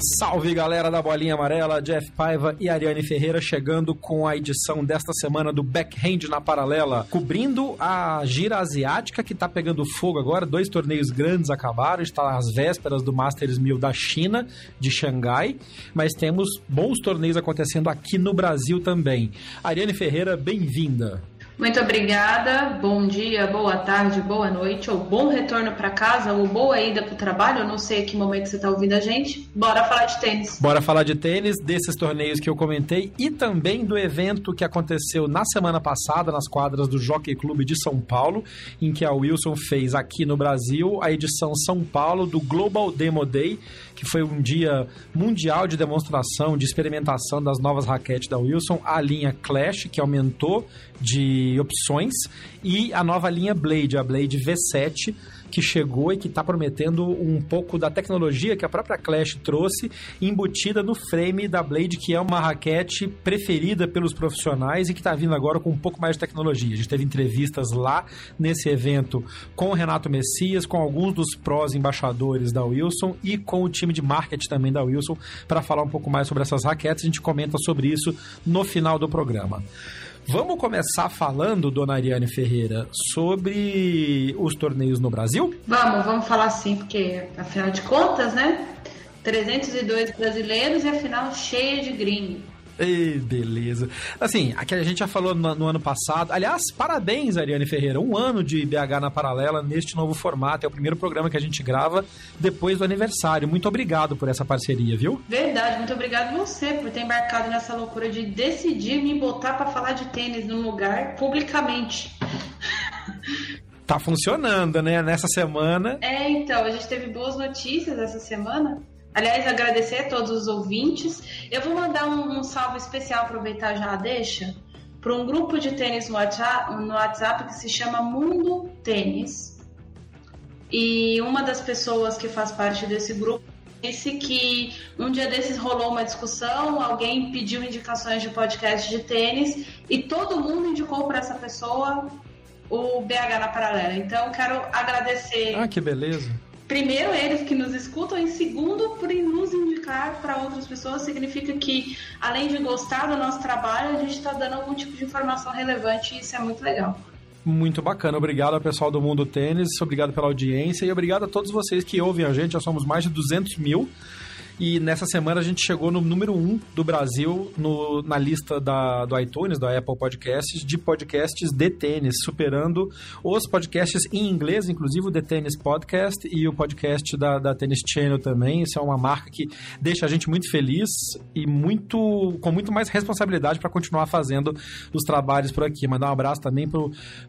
Salve galera da Bolinha Amarela, Jeff Paiva e Ariane Ferreira chegando com a edição desta semana do Backhand na Paralela, cobrindo a gira asiática que tá pegando fogo agora. Dois torneios grandes acabaram, está às vésperas do Masters 1000 da China, de Xangai, mas temos bons torneios acontecendo aqui no Brasil também. Ariane Ferreira, bem-vinda. Muito obrigada. Bom dia, boa tarde, boa noite, ou bom retorno para casa, ou boa ida para o trabalho. Eu não sei que momento você está ouvindo a gente. Bora falar de tênis. Bora falar de tênis, desses torneios que eu comentei e também do evento que aconteceu na semana passada nas quadras do Jockey Clube de São Paulo, em que a Wilson fez aqui no Brasil a edição São Paulo do Global Demo Day, que foi um dia mundial de demonstração, de experimentação das novas raquetes da Wilson, a linha Clash, que aumentou de opções, e a nova linha Blade, a Blade V7, que chegou e que está prometendo um pouco da tecnologia que a própria Clash trouxe, embutida no frame da Blade, que é uma raquete preferida pelos profissionais e que está vindo agora com um pouco mais de tecnologia. A gente teve entrevistas lá nesse evento com o Renato Messias, com alguns dos prós embaixadores da Wilson e com o time de marketing também da Wilson para falar um pouco mais sobre essas raquetes. A gente comenta sobre isso no final do programa. Vamos começar falando, dona Ariane Ferreira, sobre os torneios no Brasil? Vamos, vamos falar sim, porque afinal de contas, né? 302 brasileiros e a final cheia de gringos. Ei, beleza. Assim, aqui a gente já falou no, no, ano passado. Aliás, parabéns, Ariane Ferreira. Um ano de BH na Paralela neste novo formato. É o primeiro programa que a gente grava depois do aniversário. Muito obrigado por essa parceria, viu? Verdade, muito obrigado você por ter embarcado nessa loucura de decidir me botar para falar de tênis num lugar publicamente. Tá funcionando, né? Nessa semana. É, então, a gente teve boas notícias essa semana. Aliás, agradecer a todos os ouvintes. Eu vou mandar um, um salve especial, aproveitar já a deixa, para um grupo de tênis no WhatsApp, no WhatsApp que se chama Mundo Tênis. E uma das pessoas que faz parte desse grupo disse que um dia desses rolou uma discussão, alguém pediu indicações de podcast de tênis e todo mundo indicou para essa pessoa o BH na Paralela. Então, quero agradecer. Ah, que beleza primeiro eles que nos escutam, e segundo por nos indicar para outras pessoas, significa que além de gostar do nosso trabalho, a gente está dando algum tipo de informação relevante e isso é muito legal. Muito bacana, obrigado ao pessoal do Mundo Tênis, obrigado pela audiência e obrigado a todos vocês que ouvem a gente, já somos mais de 200 mil. E nessa semana a gente chegou no número 1 um do Brasil no, na lista da, do iTunes, da Apple Podcasts, de podcasts de tênis, superando os podcasts em inglês, inclusive o The Tennis Podcast e o podcast da, da Tennis Channel também. Isso é uma marca que deixa a gente muito feliz e muito com muito mais responsabilidade para continuar fazendo os trabalhos por aqui. Mandar um abraço também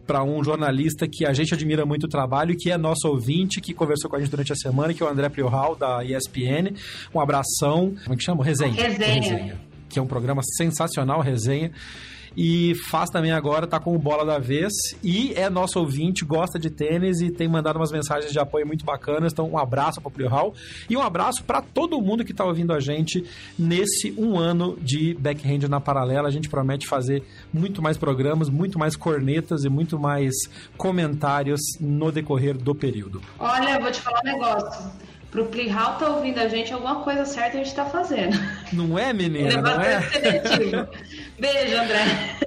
para um jornalista que a gente admira muito o trabalho e que é nosso ouvinte, que conversou com a gente durante a semana, que é o André Priohal, da ESPN. Um um abração. Como é que chama? Resenha. Resenha. Resenha. Que é um programa sensacional, Resenha e faz também agora, tá com o Bola da Vez e é nosso ouvinte, gosta de tênis e tem mandado umas mensagens de apoio muito bacanas. Então, um abraço para o Hall e um abraço para todo mundo que está ouvindo a gente nesse um ano de Backhand na Paralela. A gente promete fazer muito mais programas, muito mais cornetas e muito mais comentários no decorrer do período. Olha, vou te falar um negócio pro Plihal tá ouvindo a gente, alguma coisa certa a gente tá fazendo. Não é, menina? Não é? Beijo, André.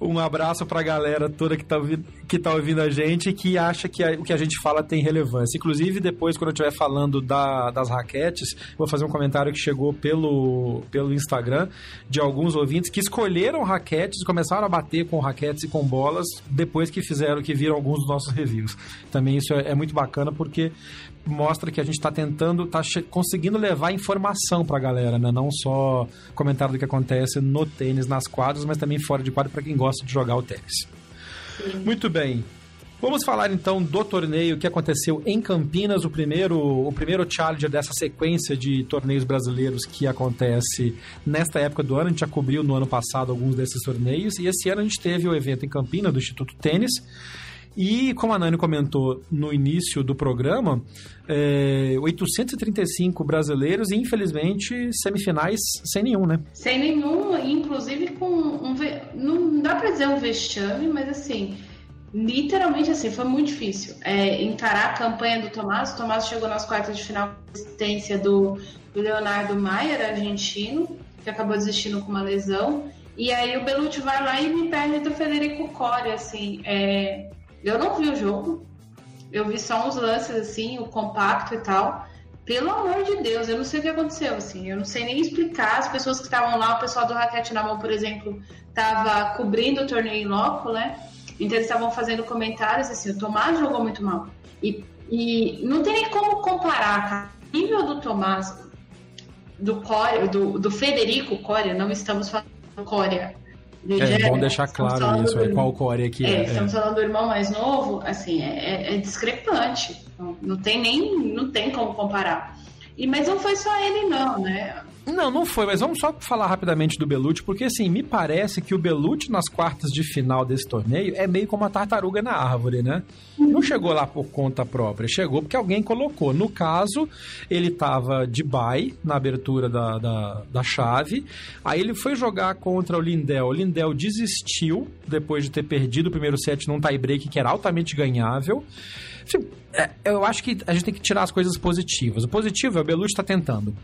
Um abraço pra galera toda que tá, ouvindo, que tá ouvindo a gente e que acha que a, o que a gente fala tem relevância. Inclusive, depois, quando eu estiver falando da, das raquetes, vou fazer um comentário que chegou pelo, pelo Instagram de alguns ouvintes que escolheram raquetes e começaram a bater com raquetes e com bolas depois que fizeram, que viram alguns dos nossos reviews. Também isso é, é muito bacana porque mostra que a gente está tentando, está conseguindo levar informação para a galera, né? Não só comentário do que acontece no tênis, nas quadras, mas também fora de quadra para quem gosta de jogar o tênis. Sim. Muito bem. Vamos falar então do torneio que aconteceu em Campinas, o primeiro, o primeiro challenger dessa sequência de torneios brasileiros que acontece nesta época do ano. A gente já cobriu no ano passado alguns desses torneios e esse ano a gente teve o evento em Campinas do Instituto Tênis e como a Nani comentou no início do programa, é, 835 brasileiros e infelizmente semifinais sem nenhum, né? Sem nenhum, inclusive com um. Não dá pra dizer um vexame, mas assim. Literalmente assim, foi muito difícil é, encarar a campanha do Tomás. O Tomás chegou nas quartas de final com assistência do, do Leonardo Maier, argentino, que acabou desistindo com uma lesão. E aí o Belucci vai lá e me perde do Federico Coria, assim. É, eu não vi o jogo, eu vi só uns lances assim, o compacto e tal. Pelo amor de Deus, eu não sei o que aconteceu, assim, eu não sei nem explicar. As pessoas que estavam lá, o pessoal do Raquete na Mão, por exemplo, estava cobrindo o torneio em loco, né? Então eles estavam fazendo comentários assim, o Tomás jogou muito mal. E, e não tem nem como comparar, cara. O nível do Tomás, do Coria, do, do Federico Coria, não estamos falando do Coria, é bom deixar claro isso, é qual core que é. é. Estamos falando do irmão mais novo, assim, é, é, é discrepante. Não, não, tem nem, não tem como comparar. E, mas não foi só ele não, né? Não, não foi, mas vamos só falar rapidamente do Belucci, porque assim, me parece que o Belucci nas quartas de final desse torneio é meio como a tartaruga na árvore, né? Não chegou lá por conta própria, chegou porque alguém colocou. No caso, ele tava de bye na abertura da, da, da chave, aí ele foi jogar contra o Lindel. O Lindel desistiu depois de ter perdido o primeiro set num tie-break que era altamente ganhável. É, eu acho que a gente tem que tirar as coisas positivas. O positivo é o Belucci está tentando.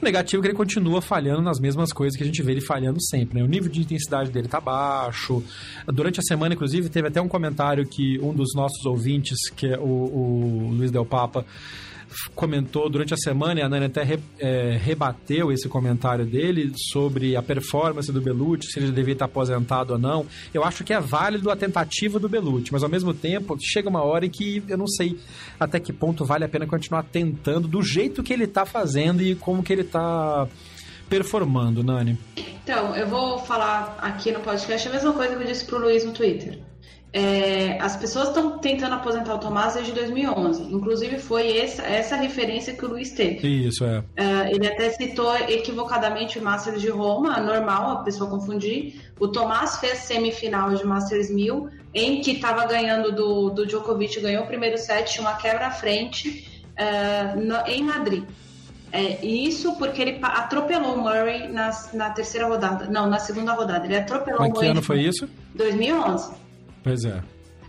O negativo é que ele continua falhando nas mesmas coisas que a gente vê ele falhando sempre. Né? O nível de intensidade dele tá baixo. Durante a semana, inclusive, teve até um comentário que um dos nossos ouvintes, que é o, o Luiz Del Papa, comentou durante a semana, e a Nani até re, é, rebateu esse comentário dele sobre a performance do Belucci, se ele devia estar aposentado ou não. Eu acho que é válido a tentativa do Belucci, mas ao mesmo tempo chega uma hora em que eu não sei até que ponto vale a pena continuar tentando do jeito que ele está fazendo e como que ele está performando, Nani. Então, eu vou falar aqui no podcast a mesma coisa que eu disse pro Luiz no Twitter. É, as pessoas estão tentando aposentar o Tomás desde 2011. Inclusive, foi essa, essa referência que o Luiz teve. Isso, é. é ele até citou equivocadamente o Masters de Roma, normal a pessoa confundir. O Tomás fez semifinal de Masters 1000, em que estava ganhando do, do Djokovic, ganhou o primeiro set, uma quebra à frente uh, no, em Madrid. É, isso porque ele atropelou o Murray na, na terceira rodada. Não, na segunda rodada. Ele atropelou Mas o Murray. que ano foi isso? 2011. Pois é.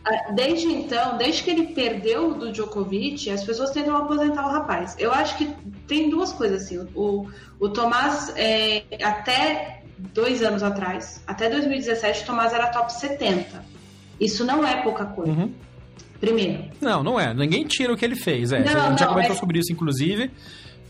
Ah, desde então, desde que ele perdeu do Djokovic, as pessoas tentam aposentar o rapaz. Eu acho que tem duas coisas assim. O, o Tomás, é, até dois anos atrás, até 2017, o Tomás era top 70. Isso não é pouca coisa. Uhum. Primeiro. Não, não é. Ninguém tira o que ele fez. É. Não, a gente já comentou é... sobre isso, inclusive.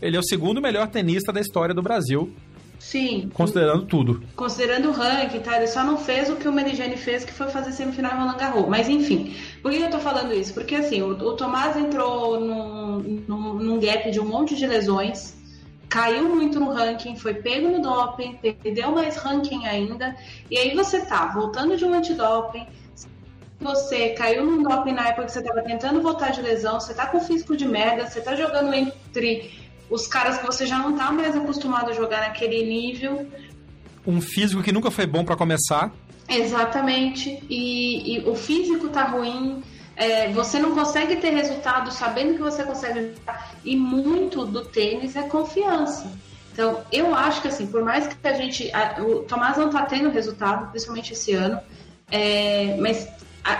Ele é o segundo melhor tenista da história do Brasil. Sim. Considerando tudo. Considerando o ranking, tá? Ele só não fez o que o Meligeni fez, que foi fazer semifinal em Roland Garros. Mas enfim, por que eu tô falando isso? Porque assim, o, o Tomás entrou num, num, num gap de um monte de lesões, caiu muito no ranking, foi pego no doping, perdeu mais ranking ainda, e aí você tá voltando de um antidoping, você caiu no doping na época que você estava tentando voltar de lesão, você tá com físico de merda, você tá jogando entre os caras que você já não tá mais acostumado a jogar naquele nível. Um físico que nunca foi bom para começar. Exatamente. E, e, o físico tá ruim. É, você não consegue ter resultado sabendo que você consegue jogar. E muito do tênis é confiança. Então, eu acho que assim, por mais que a gente. A, o Tomás não tá tendo resultado, principalmente esse ano. É, mas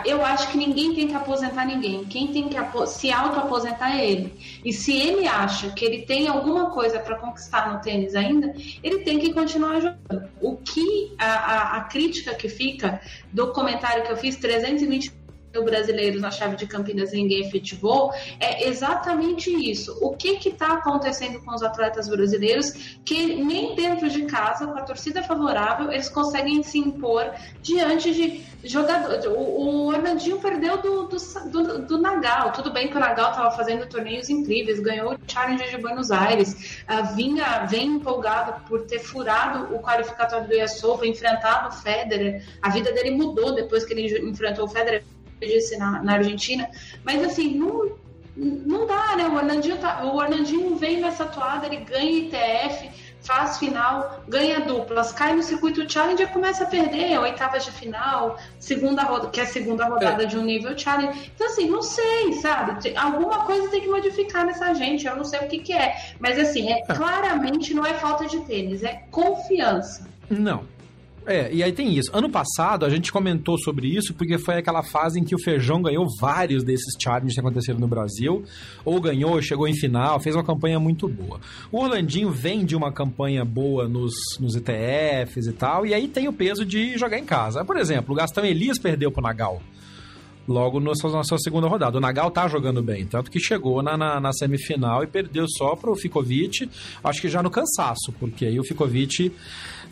eu acho que ninguém tem que aposentar ninguém. Quem tem que se auto-aposentar é ele. E se ele acha que ele tem alguma coisa para conquistar no tênis ainda, ele tem que continuar jogando. O que a, a, a crítica que fica do comentário que eu fiz, 320 brasileiros na chave de Campinas ninguém efetivou, é exatamente isso. O que está acontecendo com os atletas brasileiros que nem dentro de casa, com a torcida favorável, eles conseguem se impor diante de jogadores. O, o perdeu do, do, do, do, Nagal. Tudo bem que o Nagal estava fazendo torneios incríveis, ganhou o Challenger de Buenos Aires, vinha, vem empolgado por ter furado o qualificatório do Open, enfrentado o Federer. A vida dele mudou depois que ele enfrentou o Federer disse na, na Argentina. Mas assim, não, não dá, né? O Orlandinho, tá, o Orlandinho vem nessa atuada, ele ganha ITF, faz final, ganha duplas, cai no circuito challenge e começa a perder oitavas de final, segunda roda, que é a segunda rodada é. de um nível challenge. Então, assim, não sei, sabe? Alguma coisa tem que modificar nessa gente, eu não sei o que, que é. Mas assim, é, é. claramente não é falta de tênis, é confiança. Não, é, e aí tem isso. Ano passado a gente comentou sobre isso porque foi aquela fase em que o Feijão ganhou vários desses challenges que aconteceram no Brasil, ou ganhou, chegou em final, fez uma campanha muito boa. O Orlandinho vem de uma campanha boa nos, nos ETFs e tal, e aí tem o peso de jogar em casa. Por exemplo, o Gastão Elias perdeu pro Nagal logo na sua, segunda rodada. O Nagal tá jogando bem, tanto que chegou na, na, na, semifinal e perdeu só pro Ficovich, acho que já no cansaço, porque aí o Ficovich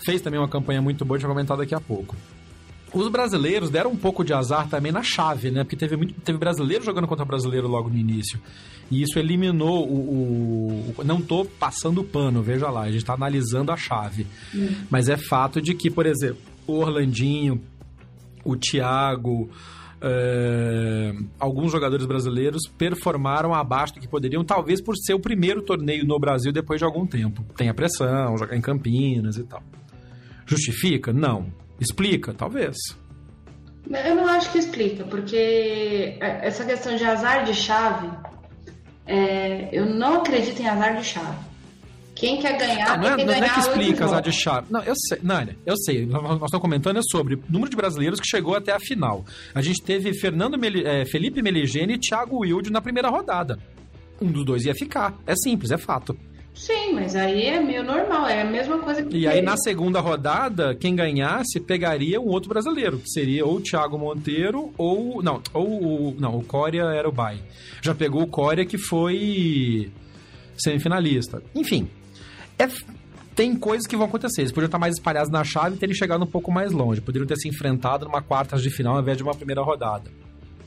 fez também uma campanha muito boa, a gente vai comentar daqui a pouco. Os brasileiros deram um pouco de azar também na chave, né? Porque teve, muito, teve brasileiro jogando contra brasileiro logo no início. E isso eliminou o. o, não tô passando pano, veja lá, a gente tá analisando a chave. Hum. Mas é fato de que, por exemplo, o Orlandinho, o Thiago, é, alguns jogadores brasileiros performaram abaixo do que poderiam, talvez por ser o primeiro torneio no Brasil depois de algum tempo. Tem a pressão, jogar em Campinas e tal. Justifica? Não. Explica? Talvez. Eu não acho que explica, porque essa questão de azar de chave, é, eu não acredito em azar de chave. Quem quer ganhar, ah, não, é, não é que explica as de chave. Não, eu sei, Nânia, eu sei. Nós, nós estamos comentando sobre o número de brasileiros que chegou até a final. A gente teve Fernando Meli, é, Felipe Meligeni e Thiago Wilde na primeira rodada. Um dos dois ia ficar. É simples, é fato. Sim, mas aí é meio normal, é a mesma coisa que. E aí, na segunda rodada, quem ganhasse pegaria um outro brasileiro, que seria ou o Thiago Monteiro ou. Não, ou o. Não, o Coria era o Bay. Já pegou o Coria, que foi semifinalista. Enfim, é, tem coisas que vão acontecer. Eles poderiam estar mais espalhados na chave e terem chegado um pouco mais longe. Poderiam ter se enfrentado numa quartas de final ao invés de uma primeira rodada.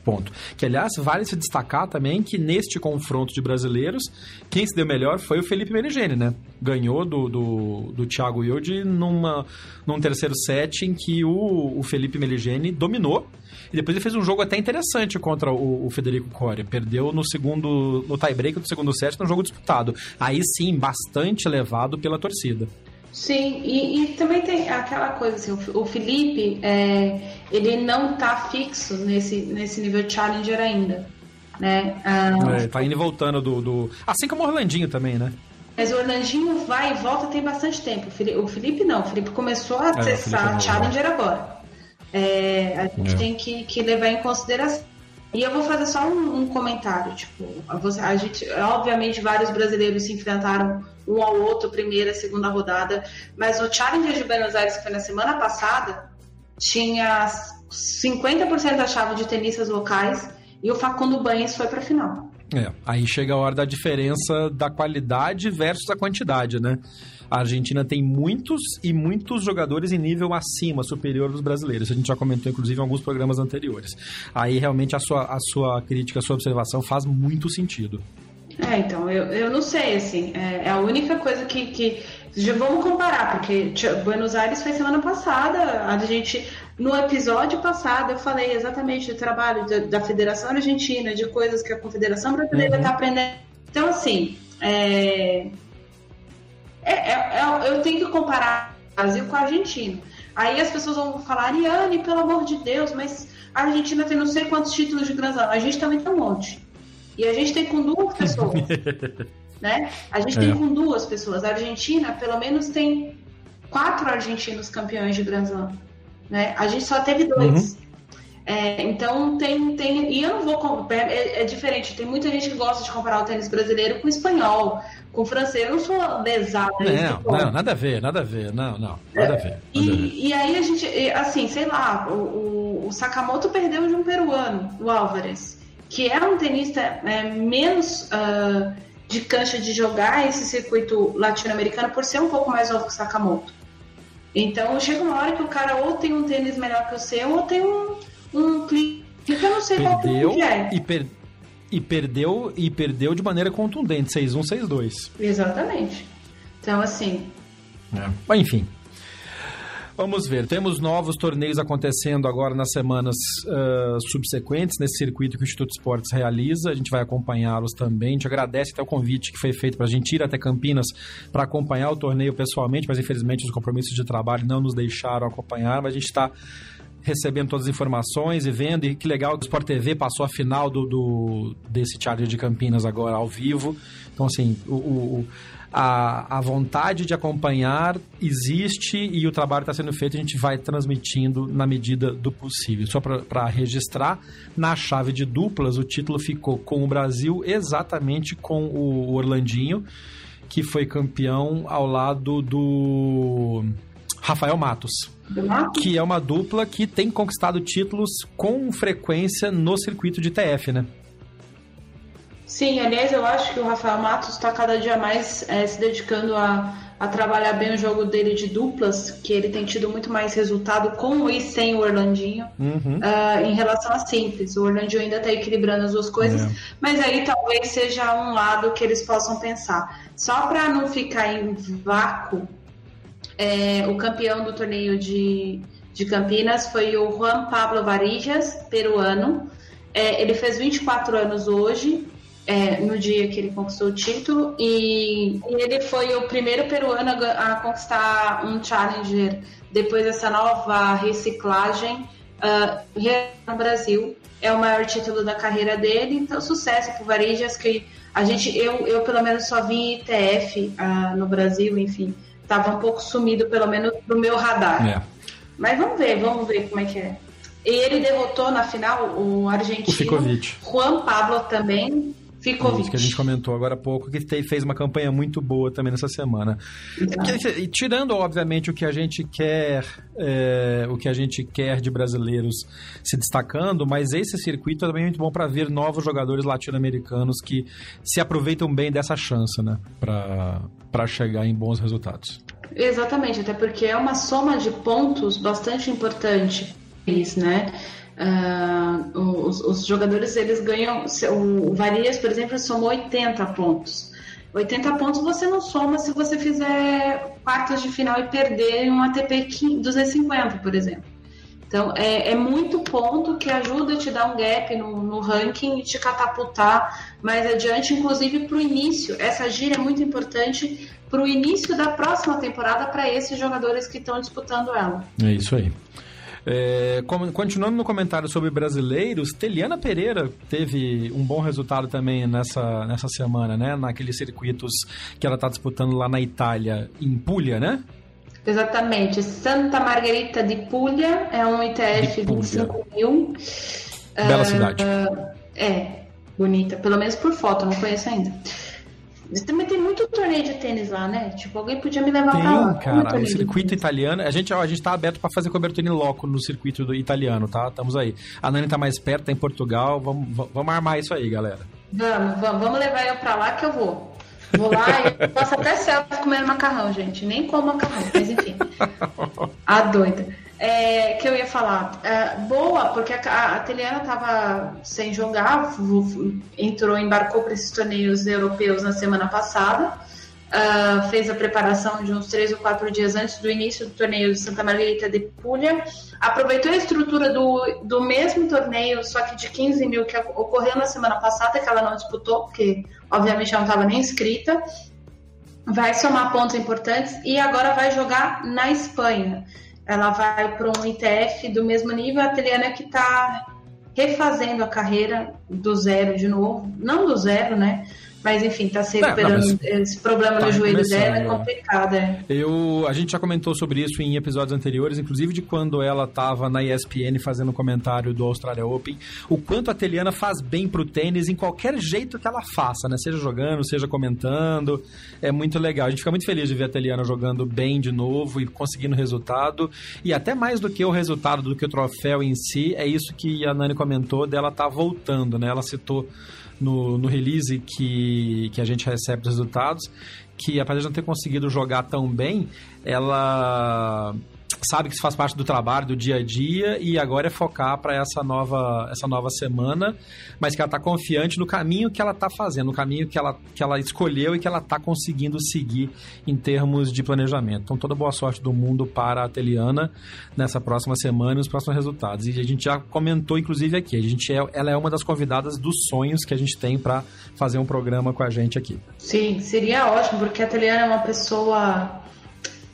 Ponto. Que, aliás, vale se destacar também que neste confronto de brasileiros, quem se deu melhor foi o Felipe Meligeni, né? Ganhou do, do, do Thiago Wilde numa, num terceiro set em que o, o Felipe Meligeni dominou e depois ele fez um jogo até interessante contra o, o Federico Coria. Perdeu no segundo, no tie-break do segundo set, num jogo disputado. Aí sim, bastante levado pela torcida. Sim, e, e, também tem aquela coisa assim, o, Felipe, é, ele não tá fixo nesse, nesse nível Challenger ainda, né? Ah, é, tá indo e voltando do, do... Assim como o Orlandinho também, né? Mas o Orlandinho vai e volta tem bastante tempo. O Felipe não, o Felipe começo a acessar é, Challenger agora. É, a gente é. tem que, que, levar em consideração. E eu vou fazer só um, um comentário, tipo, a, a, gente, obviamente, vários brasileiros se enfrentaram um ao outro, primeira, segunda rodada, mas o Challenger de Buenos Aires, que foi na semana passada, tinha 50% da chave de tenistas locais e o Facundo Banhes foi para a final. É, aí chega a hora da diferença da qualidade versus a quantidade, né? A Argentina tem muitos e muitos jogadores em nível acima, superior dos brasileiros. A gente já comentou, inclusive, em alguns programas anteriores. Aí, realmente, a sua, a sua crítica, a sua observação faz muito sentido. É, então, eu, eu não sei, assim, é, é a única coisa que, que já vamos comparar, porque Buenos Aires foi semana passada, a gente no episódio passado eu falei exatamente do trabalho da, da Federação Argentina, de coisas que a Confederação Brasileira está uhum. aprendendo. Então, assim, é, é, é, é, eu tenho que comparar o Brasil com a Argentina. Aí as pessoas vão falar, Ariane, pelo amor de Deus, mas a Argentina tem não sei quantos títulos de Grand Slam. A gente também tem um monte. E a gente tem com duas pessoas. né? A gente tem é. com duas pessoas. A Argentina, pelo menos, tem quatro argentinos campeões de Grand Slam. Né? A gente só teve dois. Uhum. É, então tem, tem. E eu não vou. É, é, diferente. Tem muita gente que gosta de comparar o tênis brasileiro com o espanhol, com o francês. Eu não sou lesada. Não, não, nada a ver, nada a ver. Não, não, nada a ver. Nada e, a ver. e aí a gente, assim, sei lá, o, o, o Sakamoto perdeu de um peruano, o Álvares, que é um tenista é, menos. Uh, de cancha de jogar esse circuito latino-americano por ser um pouco mais novo que o Sakamoto. Então chega uma hora que o cara ou tem um tênis melhor que o seu, ou tem um, um clique que eu não sei perdeu qual que é. E, per e perdeu e perdeu de maneira contundente, 6-1, 6-2. Exatamente. Então, assim. É. Mas, enfim, Vamos ver, temos novos torneios acontecendo agora nas semanas uh, subsequentes, nesse circuito que o Instituto Esportes realiza. A gente vai acompanhá-los também. A gente agradece até o convite que foi feito para a gente ir até Campinas para acompanhar o torneio pessoalmente, mas infelizmente os compromissos de trabalho não nos deixaram acompanhar, mas a gente está recebendo todas as informações e vendo. E que legal que o Sport TV passou a final do, do desse Charger de Campinas agora ao vivo. Então, assim, o, o a, a vontade de acompanhar existe e o trabalho está sendo feito, a gente vai transmitindo na medida do possível. Só para registrar, na chave de duplas, o título ficou com o Brasil exatamente com o Orlandinho, que foi campeão ao lado do Rafael Matos. Que é uma dupla que tem conquistado títulos com frequência no circuito de TF, né? Sim, aliás, eu acho que o Rafael Matos está cada dia mais é, se dedicando a, a trabalhar bem o jogo dele de duplas, que ele tem tido muito mais resultado com e sem o Orlandinho uhum. uh, em relação a simples. O Orlandinho ainda está equilibrando as duas coisas, é. mas aí talvez seja um lado que eles possam pensar. Só para não ficar em vácuo, é, o campeão do torneio de, de Campinas foi o Juan Pablo Varijas, peruano. É, ele fez 24 anos hoje, é, no dia que ele conquistou o título e, e ele foi o primeiro peruano a, a, conquistar um Challenger depois dessa nova reciclagem uh, no Brasil. É o maior título da carreira dele, então sucesso para o Varijas, que a gente, eu, eu pelo menos só vi ITF uh, ah, no Brasil, enfim, estava um pouco sumido, pelo menos no meu radar. É. Mas vamos ver, vamos ver como é que é. E ele derrotou na final o argentino o Juan Pablo também, Ficou Isso que a gente comentou agora há pouco, que fez uma campanha muito boa também nessa semana. E, tirando, obviamente, o que a gente quer, é, o que a gente quer de brasileiros se destacando, mas esse circuito é também muito bom para ver novos jogadores latino-americanos que se aproveitam bem dessa chance, né? Para chegar em bons resultados. Exatamente, até porque é uma soma de pontos bastante importante, né? Uh, os, os, jogadores eles ganham. O Varias, por exemplo, somou 80 pontos. 80 pontos você não soma se você fizer quartas de final e perder um ATP 250, por exemplo. Então é, é muito ponto que ajuda a te dar um gap no, no ranking e te catapultar mais adiante, inclusive para o início. Essa gira é muito importante para o início da próxima temporada para esses jogadores que estão disputando ela. É isso aí. É, continuando no comentário sobre brasileiros, Teliana Pereira teve um bom resultado também nessa, nessa semana, né? Naqueles circuitos que ela está disputando lá na Itália, em Puglia, né? Exatamente. Santa Margherita de Puglia é um ITF de 25 mil. Bela uh, cidade. é, bonita. Pelo menos por foto, não conheço ainda. Também tem muito torneio de tênis lá, né? Tipo, alguém podia me levar tem, pra lá. cara. O circuito italiano... A gente, ó, a gente tá aberto para fazer cobertura em loco no circuito do italiano, tá? Estamos aí. A Nani tá mais perto, tá em Portugal. Vamos, vamos armar isso aí, galera. Vamos, vamos. Vamos levar eu pra lá que eu vou. Vou lá e posso até selfie comendo macarrão, gente. Nem como macarrão, mas enfim. A doida é, que eu ia falar. É, boa, porque a, a Teliana estava sem jogar, entrou, embarcou para esses torneios europeus na semana passada. Uh, fez a preparação de uns três ou quatro dias antes do início do torneio de Santa Margarita de Puglia. Aproveitou a estrutura do, do mesmo torneio, só que de 15 mil que ocorreu na semana passada, que ela não disputou, porque obviamente ela não estava nem inscrita. Vai somar pontos importantes e agora vai jogar na Espanha ela vai para um ITF do mesmo nível, a Teliana que está refazendo a carreira do zero de novo, não do zero, né? Mas enfim, tá se recuperando. Não, esse problema tá no joelho dela é complicado, é. Eu, a gente já comentou sobre isso em episódios anteriores, inclusive de quando ela tava na ESPN fazendo um comentário do Australia Open, o quanto a Teliana faz bem pro tênis em qualquer jeito que ela faça, né? Seja jogando, seja comentando. É muito legal. A gente fica muito feliz de ver a Teliana jogando bem de novo e conseguindo resultado. E até mais do que o resultado, do que o troféu em si, é isso que a Nani comentou dela tá voltando, né? Ela citou no, no release que, que a gente recebe dos resultados, que apesar de não ter conseguido jogar tão bem, ela sabe que isso faz parte do trabalho, do dia a dia, e agora é focar para essa nova, essa nova semana, mas que ela está confiante no caminho que ela está fazendo, no caminho que ela, que ela escolheu e que ela está conseguindo seguir em termos de planejamento. Então, toda boa sorte do mundo para a Teliana nessa próxima semana e nos próximos resultados. E a gente já comentou, inclusive, aqui, a gente é, ela é uma das convidadas dos sonhos que a gente tem para fazer um programa com a gente aqui. Sim, seria ótimo, porque a Teliana é uma pessoa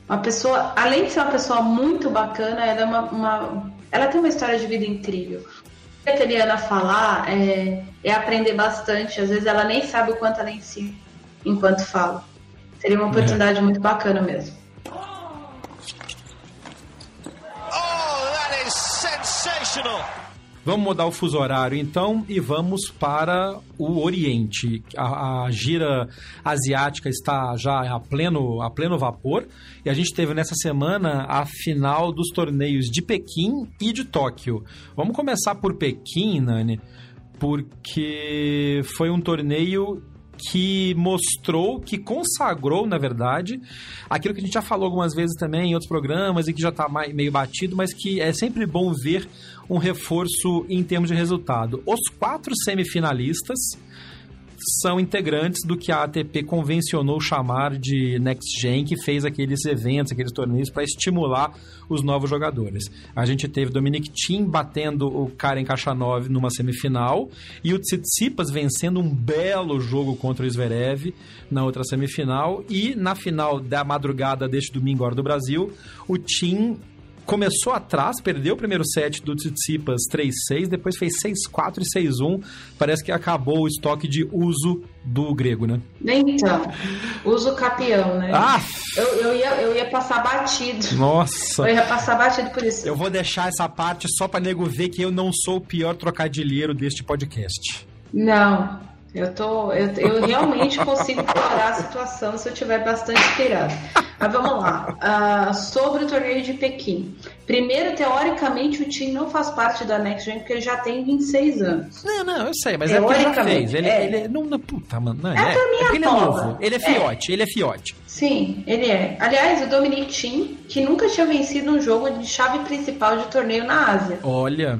uma pessoa, além de ser uma pessoa muito bacana, ela é uma, uma ela tem uma história de vida incrível. O que a Teliana falar é, é, aprender bastante. Às vezes ela nem sabe o quanto ela ensina enquanto fala. Seria uma oportunidade é. muito bacana mesmo. Oh, that is sensational! Vamos mudar o fuso horário então e vamos para o Oriente. A, a, gira asiática está já a pleno, a pleno vapor e a gente teve nessa semana a final dos torneios de Pequim e de Tóquio. Vamos começar por Pequim, Nani, porque foi um torneio que mostrou, que consagrou, na verdade, aquilo que a gente já falou algumas vezes também em outros programas e que já está meio batido, mas que é sempre bom ver um reforço em termos de resultado. Os quatro semifinalistas são integrantes do que a ATP convencionou chamar de Next Gen, que fez aqueles eventos, aqueles torneios para estimular os novos jogadores. A gente teve Dominic Thiem batendo o Karen Kachanov numa semifinal e o Tsitsipas vencendo um belo jogo contra o Zverev na outra semifinal e na final da madrugada deste domingo hora do Brasil, o Thiem começou atrás, perdeu o primeiro set do Tsitsipas 3-6, depois fez 6-4 e 6-1. Parece que acabou o estoque de uso do grego, né? Então, uso campeão, né? Ah! Eu, eu, ia, eu ia passar batido. Nossa! Eu ia passar batido por isso. Eu vou deixar essa parte só pra nego ver que eu não sou o pior trocadilheiro deste podcast. Não, eu, tô, eu, eu realmente consigo piorar a situação se eu tiver bastante inspirado. Mas vamos lá. Uh, sobre o torneio de Pequim. Primeiro, teoricamente, o time não faz parte da Next Gen porque ele já tem 26 anos. Não, não, eu sei, mas é porque ele já fez. Ele é. Ele, não, não, puta, mano. Não, é, é, é ele é novo. Ele é fiote, é. ele é fiote. Sim, ele é. Aliás, o Dominic Thiem, que nunca tinha vencido um jogo de chave principal de torneio na Ásia. Olha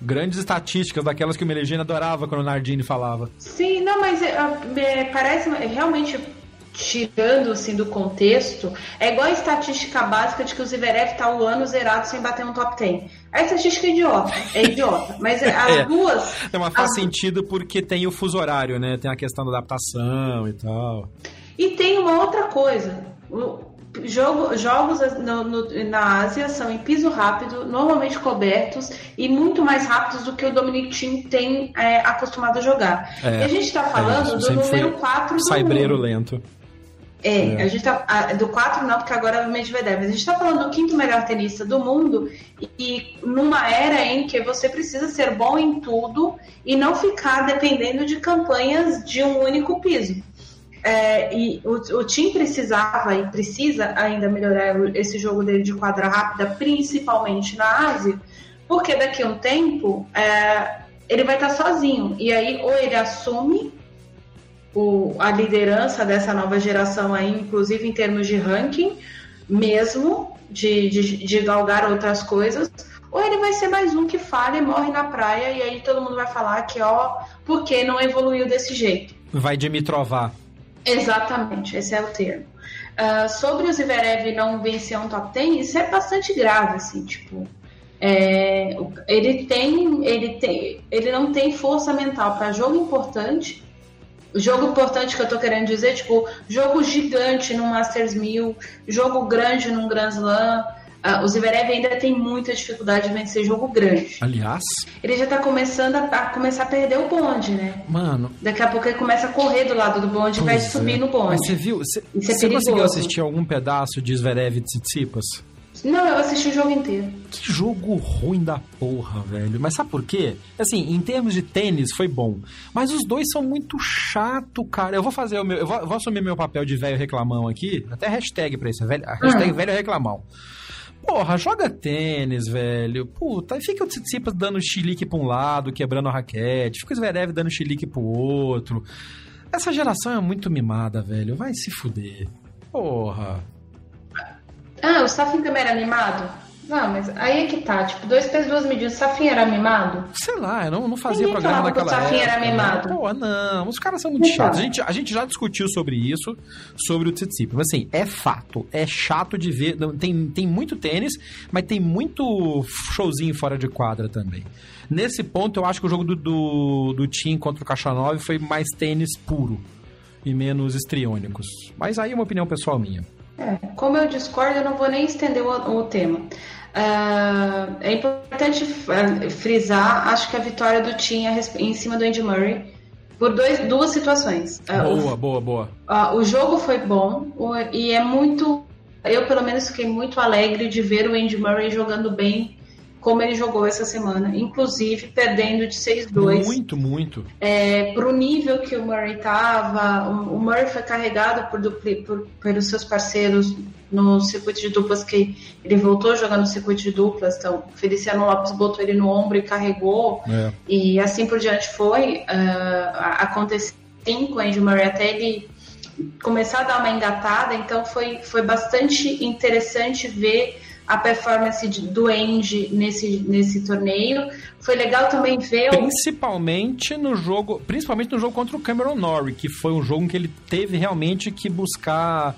grandes estatísticas, daquelas que o Melegene adorava quando o Nardini falava. Sim, não, mas é, é, parece realmente tirando assim do contexto, é igual a estatística básica de que o Zverev tá o ano zerado sem bater um top 10. A estatística é idiota, é idiota, mas as é, duas... É, mas faz as... sentido porque tem o fuso horário, né? Tem a questão da adaptação e tal. E tem uma outra coisa, Jogo, jogos no, no, na Ásia são em piso rápido, normalmente cobertos e muito mais rápidos do que o Dominic Thiem tem é, acostumado a jogar. É, e a gente está é falando do número 4 do Saibreiro lento. É, é, a gente tá. A, do 4 não, porque agora é o Medvedev. A gente está falando do quinto melhor tenista do mundo e numa era em que você precisa ser bom em tudo e não ficar dependendo de campanhas de um único piso. É, e o, o time precisava e precisa ainda melhorar esse jogo dele de quadra rápida, principalmente na Ásia, porque daqui a um tempo é, ele vai estar sozinho. E aí, ou ele assume o, a liderança dessa nova geração aí, inclusive em termos de ranking, mesmo de, de, de galgar outras coisas, ou ele vai ser mais um que falha e morre na praia, e aí todo mundo vai falar que, ó, por que não evoluiu desse jeito? Vai Dimitrovar. Exatamente, esse é o termo. Uh, sobre o Zverev não vencer um top 10, isso é bastante grave, assim, tipo, é, ele tem, ele tem, ele não tem força mental para jogo importante. Jogo importante que eu tô querendo dizer, tipo, jogo gigante no Masters 1000, jogo grande num Grand Slam, Uh, o Zverev ainda tem muita dificuldade de vencer jogo grande. Aliás, ele já tá começando a, a, começar a perder o bonde, né? Mano. Daqui a pouco ele começa a correr do lado do bonde e vai subir é. no bonde. Mas você viu? Você, é você conseguiu assistir algum pedaço de Zverev e Tsitsipas? Não, eu assisti o jogo inteiro. Que jogo ruim da porra, velho. Mas sabe por quê? Assim, em termos de tênis foi bom. Mas os dois são muito chato, cara. Eu vou fazer o meu. Eu vou, eu vou assumir meu papel de velho reclamão aqui. Até hashtag pra isso. Velho, hashtag hum. velho reclamão. Porra, joga tênis, velho. Puta, aí fica o Tsitsipas dando chilique pra um lado, quebrando a raquete. Fica o Zverev dando chilique pro outro. Essa geração é muito mimada, velho. Vai se fuder. Porra. Ah, o Safin também era animado? Não, mas aí é que tá, tipo, dois pesos, duas medidas. O Safin era mimado? Sei lá, eu não, não fazia Ninguém programa naquela época. o Safin era mimado. Pô, não, os caras são muito então. chatos. A gente, a gente já discutiu sobre isso, sobre o Tsitsipas. Mas assim, é fato, é chato de ver. Tem, tem muito tênis, mas tem muito showzinho fora de quadra também. Nesse ponto, eu acho que o jogo do, do, do Team contra o Caixa 9 foi mais tênis puro e menos estriônicos. Mas aí é uma opinião pessoal minha. É, como eu discordo, eu não vou nem estender o, o tema. Uh, é importante é, frisar, acho que a vitória do Tim em cima do Andy Murray por dois, duas situações. Uh, boa, o, boa, boa. Uh, o jogo foi bom e é muito. Eu, pelo menos, fiquei muito alegre de ver o Andy Murray jogando bem como ele jogou essa semana, inclusive perdendo de 6-2. Muito, muito. É, Para o nível que o Murray estava, o Murray foi carregado por, por, pelos seus parceiros no circuito de duplas, que ele voltou jogando no circuito de duplas, então Feliciano Lopes botou ele no ombro e carregou, é. e assim por diante foi. Uh, aconteceu com o Andy Murray até ele começar a dar uma engatada, então foi, foi bastante interessante ver a performance de, do Andy nesse, nesse torneio. Foi legal também ver. Principalmente no jogo. Principalmente no jogo contra o Cameron Norrie, que foi um jogo em que ele teve realmente que buscar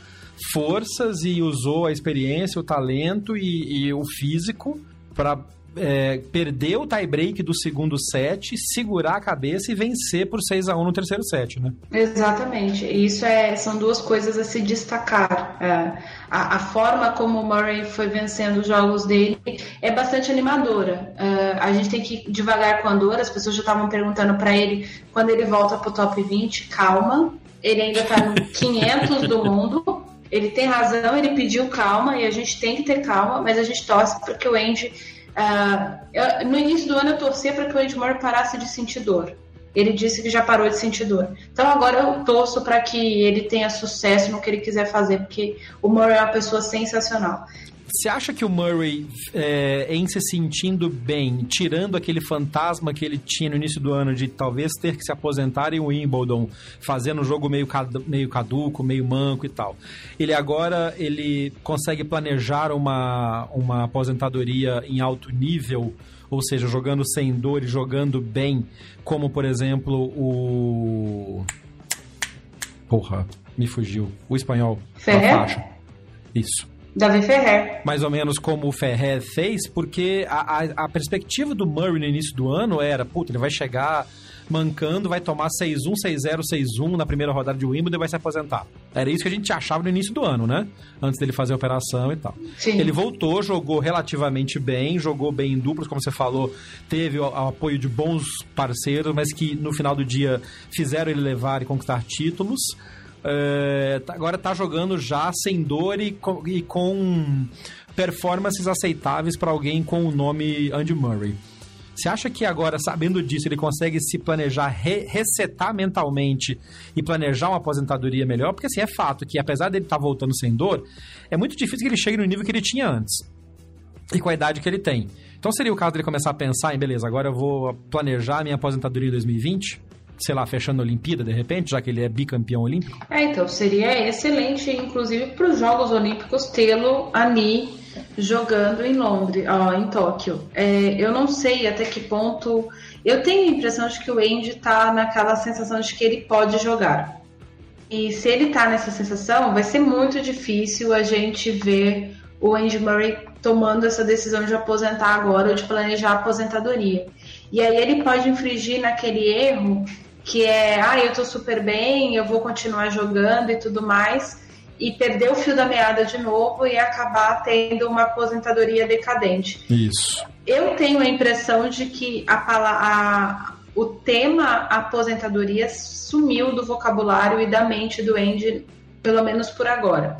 forças e usou a experiência, o talento e, e o físico para é, perder o tie-break do segundo set, segurar a cabeça e vencer por 6 a 1 no terceiro set, né? Exatamente. Isso é, são duas coisas a se destacar. É, a, a, forma como o Murray foi vencendo os jogos dele é bastante animadora. É, a gente tem que ir devagar com a dor. As pessoas já estavam perguntando para ele quando ele volta pro top 20. Calma, ele ainda tá no 500 do mundo. Ele tem razão, ele pediu calma e a gente tem que ter calma, mas a gente torce porque o Andy Uh, eu, no início do ano eu torcia para que o Andy Murray parasse de sentir dor. Ele disse que já parou de sentir dor. Então agora eu torço para que ele tenha sucesso no que ele quiser fazer, porque o Murray é uma pessoa sensacional. Você acha que o Murray, é, em se sentindo bem, tirando aquele fantasma que ele tinha no início do ano de talvez ter que se aposentar em Wimbledon, fazendo um jogo meio, meio caduco, meio manco e tal, ele agora ele consegue planejar uma, uma aposentadoria em alto nível, ou seja, jogando sem dor e jogando bem, como por exemplo o. Porra, me fugiu. O espanhol. Ferrer? Isso. Davi Ferrer. Mais ou menos como o Ferrer fez, porque a, a, a, perspectiva do Murray no início do ano era, puta, ele vai chegar mancando, vai tomar 6-1, 6-0, 6-1 na primeira rodada de Wimbledon e vai se aposentar. Era isso que a gente achava no início do ano, né? Antes dele fazer a operação e tal. Sim. Ele voltou, jogou relativamente bem, jogou bem em duplas, como você falou, teve o, o apoio de bons parceiros, mas que no final do dia fizeram ele levar e conquistar títulos. É, agora tá jogando já sem dor e com, e com performances aceitáveis para alguém com o nome Andy Murray. Você acha que agora, sabendo disso, ele consegue se planejar, re resetar mentalmente e planejar uma aposentadoria melhor? Porque assim, é fato que apesar dele estar tá voltando sem dor, é muito difícil que ele chegue no nível que ele tinha antes. E com a idade que ele tem. Então seria o caso dele começar a pensar em, beleza, agora eu vou planejar minha aposentadoria em 2020? Sei lá, fechando a Olimpíada de repente, já que ele é bicampeão olímpico? É, então seria excelente, inclusive para os Jogos Olímpicos, tê-lo ali jogando em Londres, ó, em Tóquio. É, eu não sei até que ponto. Eu tenho a impressão de que o Andy está naquela sensação de que ele pode jogar. E se ele está nessa sensação, vai ser muito difícil a gente ver o Andy Murray tomando essa decisão de aposentar agora ou de planejar a aposentadoria. E aí ele pode infringir naquele erro que é, ah, eu tô super bem, eu vou continuar jogando e tudo mais. e perder o fio da meada de novo e acabar tendo uma aposentadoria decadente. Isso. Eu tenho a impressão de que a, a, o tema aposentadoria sumiu do vocabulário e da mente do Andy, pelo menos por agora.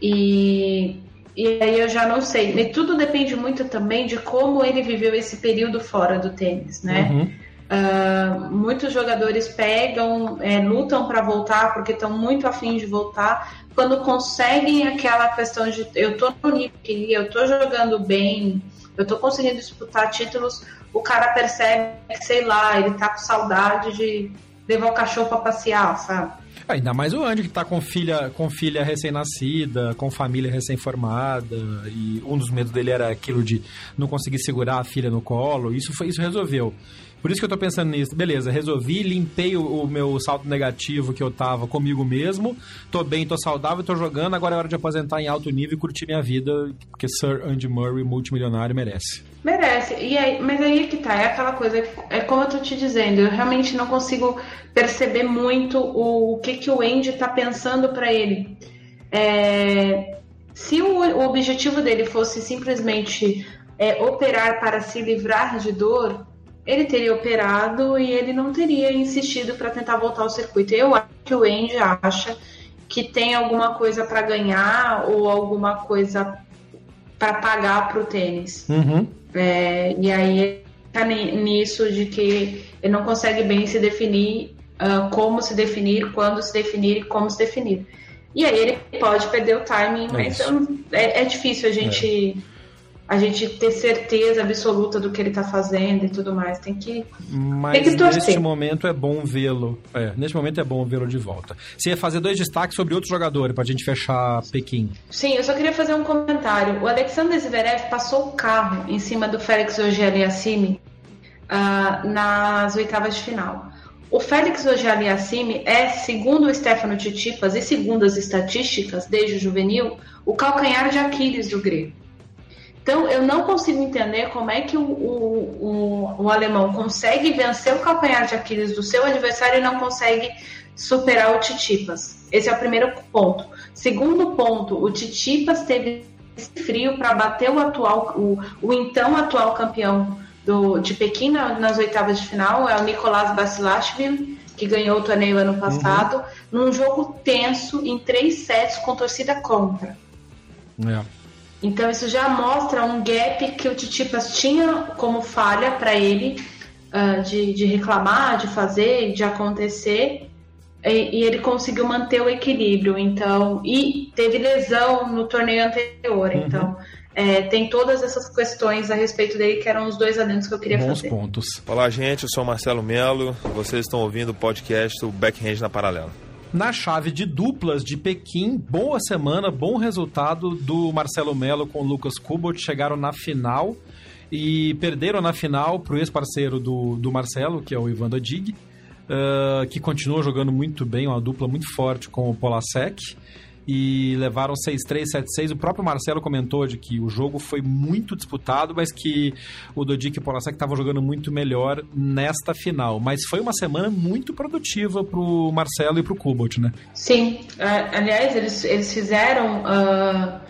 E, e aí eu já não sei. E tudo depende muito também de como ele viveu esse período fora do tênis, né? Uhum. Uh, muitos jogadores pegam, é, lutam para voltar porque estão muito afim de voltar. Quando conseguem aquela questão de eu tô no nível, eu tô jogando bem, eu tô conseguindo disputar títulos, o cara percebe que, sei lá, ele tá com saudade de levar o cachorro para passear, sabe? Ainda mais o Andy que tá com filha, com filha recém-nascida, com família recém-formada, e um dos medos dele era aquilo de não conseguir segurar a filha no colo. Isso foi isso resolveu. Por isso que eu tô pensando nisso. Beleza, resolvi, limpei o, o, meu salto negativo que eu tava comigo mesmo. Tô bem, tô saudável, tô jogando. Agora é hora de aposentar em alto nível e curtir minha vida, porque Sir Andy Murray, multimilionário, merece. Merece. E aí, mas aí é que tá, é aquela coisa, é como eu tô te dizendo, eu realmente não consigo perceber muito o, o que, que o Andy tá pensando para ele. É, se o, o objetivo dele fosse simplesmente é, operar para se livrar de dor, ele teria operado e ele não teria insistido para tentar voltar ao circuito. Eu acho que o Andy acha que tem alguma coisa para ganhar ou alguma coisa para pagar para o tênis. Uhum. É, e aí tá nisso de que ele não consegue bem se definir uh, como se definir, quando se definir e como se definir. E aí ele pode perder o timing, é mas é, é, difícil a gente. É a gente ter certeza absoluta do que ele está fazendo e tudo mais. Tem que, Mas tem que torcer. neste momento é bom vê-lo. É, neste momento é bom vê-lo de volta. Você ia fazer dois destaques sobre outro jogador para a gente fechar Pequim. Sim, eu só queria fazer um comentário. O Alexander Zverev passou o carro em cima do Félix Auger-Aliassime uh, nas oitavas de final. O Félix Auger-Aliassime é, segundo o Stefano Tsitsipas e segundo as estatísticas desde o juvenil, o calcanhar de Aquiles do grego. Então, eu não consigo entender como é que o, o, o, o, alemão consegue vencer o calcanhar de Aquiles do seu adversário e não consegue superar o Titipas. Esse é o primeiro ponto. Segundo ponto, o Titipas teve frio para bater o atual, o, o então atual campeão do, de Pequim nas oitavas de final, é o Nicolás Basilashvili, que ganhou o torneio ano passado, uhum. num jogo tenso em três sets com torcida contra. É. Então isso já mostra um gap que o Titipas tinha como falha para ele uh, de, de, reclamar, de fazer, de acontecer, e, e, ele conseguiu manter o equilíbrio. Então e teve lesão no torneio anterior. Uhum. Então é, tem todas essas questões a respeito dele que eram os dois adendos que eu queria Bons fazer. pontos. Olá gente, eu sou Marcelo Melo. Vocês estão ouvindo o podcast do Backhand na Paralela. Na chave de duplas de Pequim, boa semana, bom resultado do Marcelo Melo com o Lucas Kubot. Chegaram na final e perderam na final para o ex-parceiro do, do Marcelo, que é o Ivan Dodig, uh, que continua jogando muito bem, uma dupla muito forte com o Polasek e levaram 6-3, 7-6. O próprio Marcelo comentou de que o jogo foi muito disputado, mas que o Dodik e o Polasek estavam jogando muito melhor nesta final. Mas foi uma semana muito produtiva para o Marcelo e para o Kubot, né? Sim. Uh, aliás, eles, eles fizeram uh,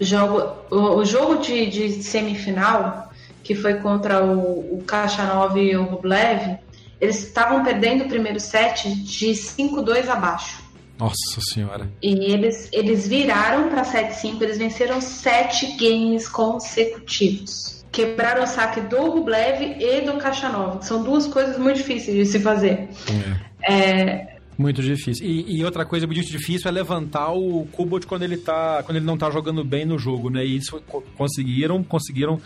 jogo, o, o, jogo de, de, semifinal, que foi contra o, o Kachanov e o Rublev, eles estavam perdendo o primeiro set de 5-2 abaixo. Nossa senhora. E eles, eles viraram para 7-5, eles venceram sete games consecutivos. Quebraram o saque do Rublev e do Kachanov, que são duas coisas muito difíceis de se fazer. É. é... Muito difícil. E, e, outra coisa muito difícil é levantar o Kubot quando ele tá, quando ele não tá jogando bem no jogo, né? E isso conseguiram, conseguiram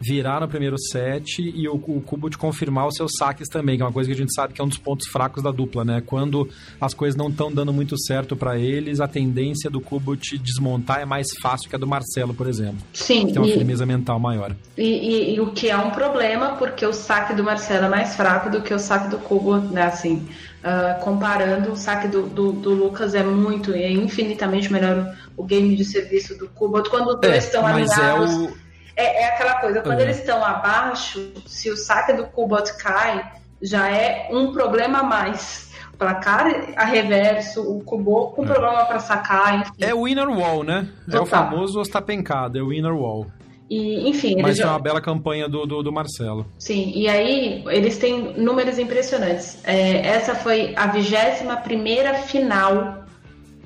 virar no primeiro set e o, o Kubo de confirmar os seus saques também, que é uma coisa que a gente sabe que é um dos pontos fracos da dupla, né? Quando as coisas não estão dando muito certo para eles, a tendência do Kubo de desmontar é mais fácil que a do Marcelo, por exemplo. Sim. Tem uma e, firmeza mental maior. E, e, e, o que é um problema, porque o saque do Marcelo é mais fraco do que o saque do Kubo, né? Assim, uh, comparando, o saque do, do, do, Lucas é muito, é infinitamente melhor o, game de serviço do Kubo. Quando os dois é, estão alinhados... É o é, é aquela coisa, quando uhum. eles estão abaixo, se o saque do Kubot cai, já é um problema a mais. placar a reverso, o Kubo com é. problema para sacar, enfim. É o inner wall, né? Total. É o famoso Ostapencado, é o inner wall. E, enfim, Mas é uma bela campanha do, do, do, Marcelo. Sim, e aí eles têm números impressionantes. É, essa foi a 21 primeira final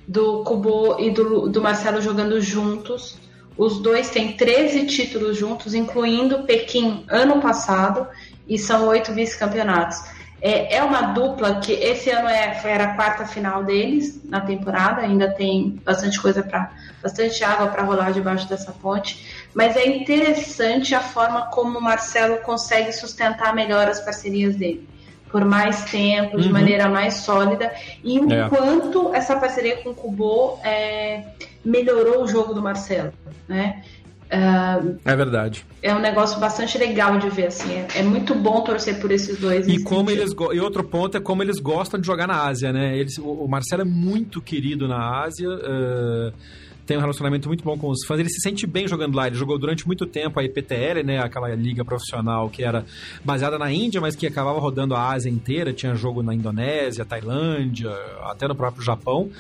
do Kubo e do, do Marcelo jogando juntos. Os dois têm 13 títulos juntos, incluindo Pequim ano passado, e são oito vice-campeonatos. É, é uma dupla que esse ano é, era a quarta final deles na temporada, ainda tem bastante coisa para bastante água para rolar debaixo dessa ponte, mas é interessante a forma como o Marcelo consegue sustentar melhor as parcerias dele por mais tempo, de uhum. maneira mais sólida, e o é. quanto essa parceria com o Kubo é, melhorou o jogo do Marcelo, né? Uh, é verdade. É um negócio bastante legal de ver, assim. É, é muito bom torcer por esses dois. E como eles e outro ponto é como eles gostam de jogar na Ásia, né? Eles, o, o Marcelo é muito querido na Ásia. Uh tem um relacionamento muito bom com os fãs. Ele se sente bem jogando lá. Ele jogou durante muito tempo a IPTL, né? Aquela liga profissional que era baseada na Índia, mas que acabava rodando a Ásia inteira. Tinha jogo na Indonésia, Tailândia, até no próprio Japão.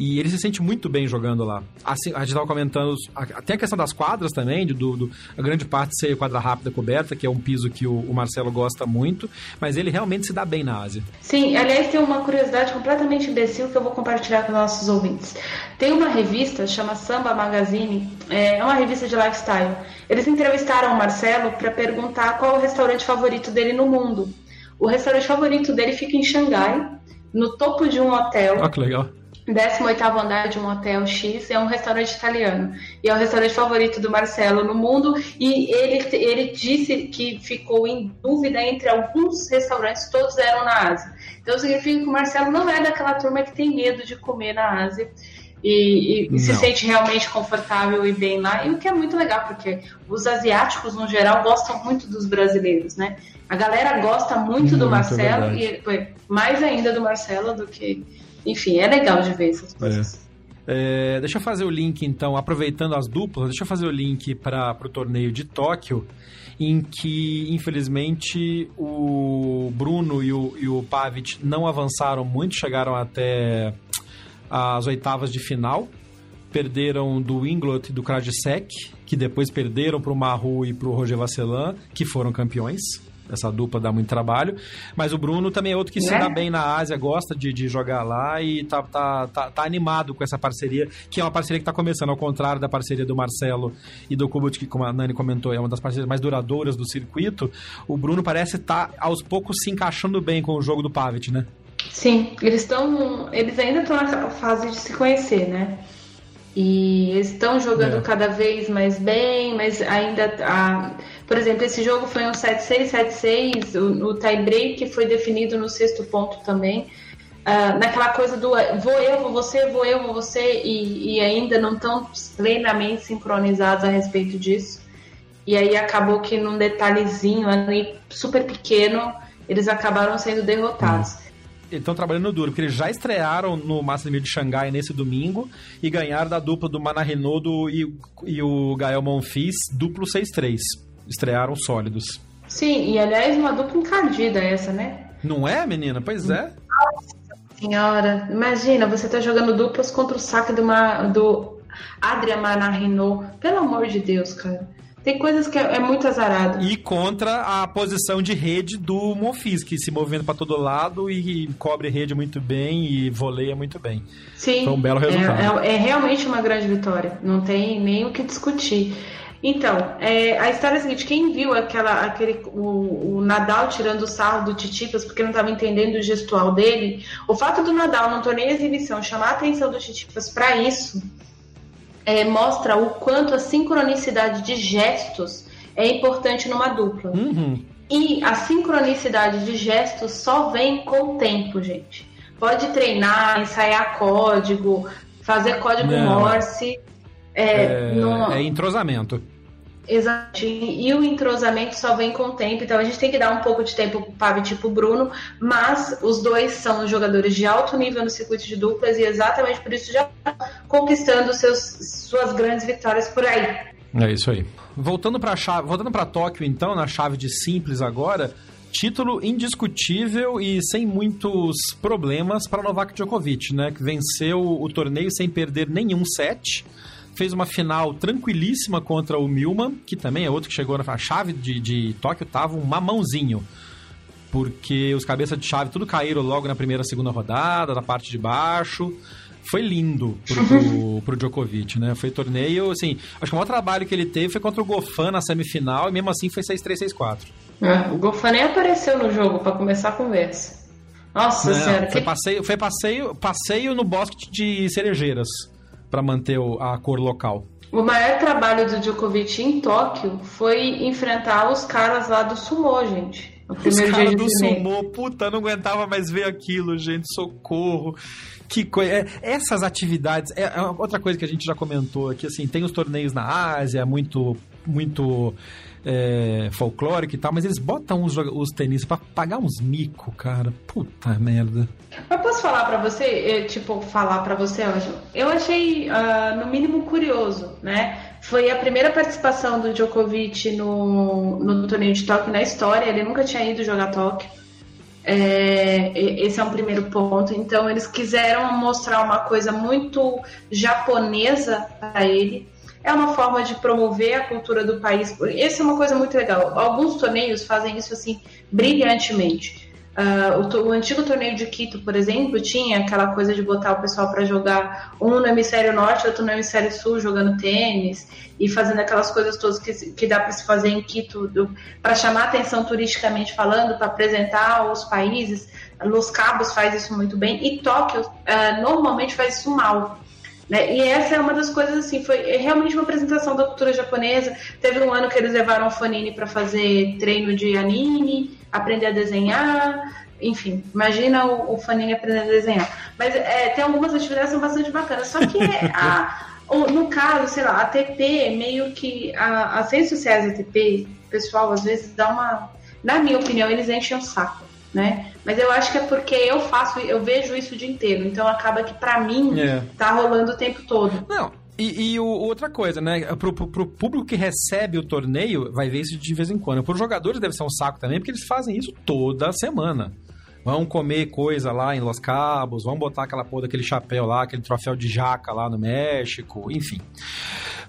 E ele se sente muito bem jogando lá. Assim, a gente estava comentando. Tem a questão das quadras também, do, do, a grande parte ser quadra rápida coberta, que é um piso que o, o Marcelo gosta muito. Mas ele realmente se dá bem na Ásia. Sim, aliás, tem uma curiosidade completamente imbecil que eu vou compartilhar com nossos ouvintes. Tem uma revista chama Samba Magazine, é uma revista de lifestyle. Eles entrevistaram o Marcelo para perguntar qual é o restaurante favorito dele no mundo. O restaurante favorito dele fica em Xangai, no topo de um hotel. Ah, que legal. 18 andar de um hotel X, é um restaurante italiano. E é o restaurante favorito do Marcelo no mundo. E ele, ele disse que ficou em dúvida entre alguns restaurantes, todos eram na Ásia. Então significa que o Marcelo não é daquela turma que tem medo de comer na Ásia e, e se sente realmente confortável e bem lá. E o que é muito legal, porque os asiáticos, no geral, gostam muito dos brasileiros, né? A galera gosta muito, muito do Marcelo e mais ainda do Marcelo do que. Enfim, é legal de ver essas coisas. É. É, deixa eu fazer o link, então, aproveitando as duplas, deixa eu fazer o link para o torneio de Tóquio, em que, infelizmente, o Bruno e o, e o Pavic não avançaram muito, chegaram até as oitavas de final. Perderam do Inglot e do Krajicek, que depois perderam para o Maru e para o Roger Vasselan, que foram campeões. Essa dupla dá muito trabalho. Mas o Bruno também é outro que se dá é? bem na Ásia, gosta de, de jogar lá e tá, tá, tá, tá, animado com essa parceria, que é uma parceria que está começando, ao contrário da parceria do Marcelo e do Kubut, que, como a Nani comentou, é uma das parcerias mais duradouras do circuito. O Bruno parece estar, tá, aos poucos, se encaixando bem com o jogo do Pavic, né? Sim, eles estão. Eles ainda estão na fase de se conhecer, né? E eles estão jogando é. cada vez mais bem, mas ainda. A, por exemplo, esse jogo foi um 7-6, 7-6. O, o tie-break foi definido no sexto ponto também. Uh, naquela coisa do vou eu, vou você, vou eu, vou você, e, e ainda não estão plenamente sincronizados a respeito disso. E aí acabou que num detalhezinho ali super pequeno, eles acabaram sendo derrotados. Hum estão trabalhando duro, porque eles já estrearam no Master de Xangai nesse domingo e ganharam da dupla do Manarinodo e, e o Gael Monfils, duplo 6-3. Estrearam sólidos. Sim, e aliás, uma dupla encardida essa, né? Não é, menina? Pois é. Nossa senhora, imagina, você tá jogando duplas contra o saque do, do Adrian Manarino. Pelo amor de Deus, cara. Tem coisas que é, é, muito azarado. E contra a posição de rede do Monfis, que se movendo para todo lado e cobre rede muito bem e voleia muito bem. Sim. Foi um belo resultado. É, é, é realmente uma grande vitória. Não tem nem o que discutir. Então, é, a história é a seguinte: quem viu aquela, aquele, o, o Nadal tirando o sarro do Titipas porque não estava entendendo o gestual dele, o fato do Nadal não torneio exibição chamar a atenção do Titipas para isso é, mostra o quanto a sincronicidade de gestos é importante numa dupla. Uhum. E a sincronicidade de gestos só vem com o tempo, gente. Pode treinar, ensaiar código, fazer código Não. Morse. É, é, no... é entrosamento. Exato. E o entrosamento só vem com o tempo, então a gente tem que dar um pouco de tempo pro Pavi tipo Bruno, mas os dois são jogadores de alto nível no circuito de duplas e exatamente por isso já conquistando seus, suas grandes vitórias por aí. É isso aí. Voltando para voltando para Tóquio então, na chave de simples agora, título indiscutível e sem muitos problemas para Novak Djokovic, né? Que venceu o torneio sem perder nenhum set. Fez uma final tranquilíssima contra o Milman, que também é outro que chegou na chave de, de Tóquio, tava um mamãozinho. Porque os cabeças de chave tudo caíram logo na primeira, segunda rodada, da parte de baixo foi lindo pro, pro, pro, Djokovic, né? Foi torneio, assim, acho que o maior trabalho que ele teve foi contra o Gofan na semifinal e mesmo assim foi 6-3, 6-4. É, o Gofan nem apareceu no jogo para começar a conversa. Nossa Não, senhora. Foi, que... passeio, foi passeio, passeio no bosque de cerejeiras para manter a cor local. O maior trabalho do Djokovic em Tóquio foi enfrentar os caras lá do Sumô, gente. O primeiro os caras do Sumô, puta, não aguentava mais ver aquilo, gente, socorro. Que coisa. É, essas atividades. É, é, outra coisa que a gente já comentou aqui, assim, tem os torneios na Ásia, muito. muito é, folclórico e tal, mas eles botam os, os tenistas pra pagar uns mico, cara. Puta merda. Eu posso falar para você, eu, tipo, falar para você, Ângelo? Eu achei, uh, no mínimo, curioso, né? Foi a primeira participação do Djokovic no, no torneio de Tóquio na história. Ele nunca tinha ido jogar Tóquio. É, esse é um primeiro ponto. Então, eles quiseram mostrar uma coisa muito japonesa para ele. É uma forma de promover a cultura do país. Essa é uma coisa muito legal. Alguns torneios fazem isso assim brilhantemente. Uh, o, o, antigo torneio de Quito, por exemplo, tinha aquela coisa de botar o pessoal para jogar um no hemisfério norte, outro no hemisfério sul, jogando tênis e fazendo aquelas coisas todas que, que dá para se fazer em Quito para chamar atenção turisticamente falando, para apresentar os países. Los Cabos faz isso muito bem e Tóquio uh, normalmente faz isso mal. Né? E essa é uma das coisas assim, foi realmente uma apresentação da cultura japonesa. Teve um ano que eles levaram o Fanini para fazer treino de anime, aprender a desenhar, enfim, imagina o, o Fanini aprendendo a desenhar. Mas é, tem algumas atividades que são bastante bacanas. Só que a, no caso, sei lá, a TP, meio que a, as redes sociais da TP, pessoal, às vezes dá uma. Na minha opinião, eles enchem o saco né? Mas eu acho que é porque eu faço, eu vejo isso o dia inteiro, então acaba que para mim é. tá rolando o tempo todo. Não, e, e o, outra coisa, né? Pro, pro, pro, público que recebe o torneio, vai ver isso de vez em quando. Para os jogadores deve ser um saco também, porque eles fazem isso toda semana. Vão comer coisa lá em Los Cabos, vão botar aquela porra daquele chapéu lá, aquele troféu de jaca lá no México, enfim.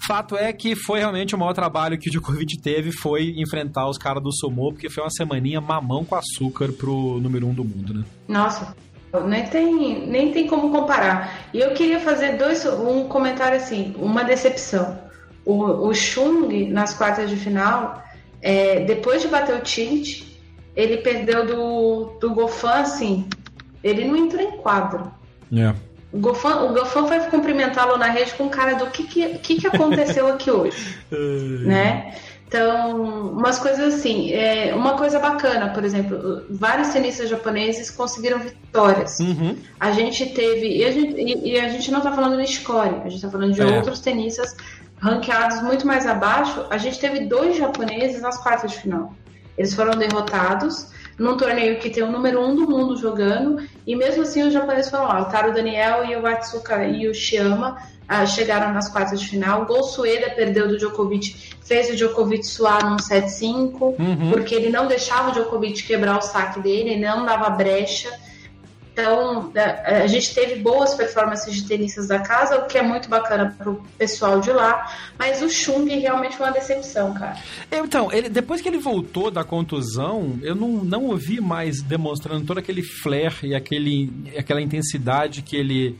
Fato é que foi realmente o maior trabalho que o Djokovic teve foi enfrentar os caras do Sumo, porque foi uma semaninha mamão com açúcar pro número um do mundo, né? Nossa, nem tem, nem tem como comparar. E eu queria fazer dois, um comentário assim, uma decepção. O, o Chung, nas quartas de final, é, depois de bater o Tilt, ele perdeu do, do Gofan, assim, ele não entrou em quadro. Yeah. O Gofan, o Gofan foi cumprimentá-lo na rede com cara do que, que, que, que aconteceu aqui hoje, né? Então, umas coisas assim, é, uma coisa bacana, por exemplo, vários tenistas japoneses conseguiram vitórias. Uhum. A gente teve, e a gente, e, e a gente não está falando de Score, a gente está falando de é. outros tenistas ranqueados muito mais abaixo. A gente teve dois japoneses nas quartas de final. Eles foram derrotados num torneio que tem o número um do mundo jogando, e mesmo assim os japoneses foram lá. O Taro Daniel e o Atsuka e o Shiyama ah, chegaram nas quartas de final. O Gol Sueda perdeu do Djokovic, fez o Djokovic suar num 7-5, uhum. porque ele não deixava o Djokovic quebrar o saque dele, ele não dava brecha. Então, a gente teve boas performances de tenistas da casa, o que é muito bacana pro pessoal de lá, mas o Chung realmente foi uma decepção, cara. Então, ele, depois que ele voltou da contusão, eu não, não ouvi mais demonstrando todo aquele flair e aquele, aquela intensidade que ele,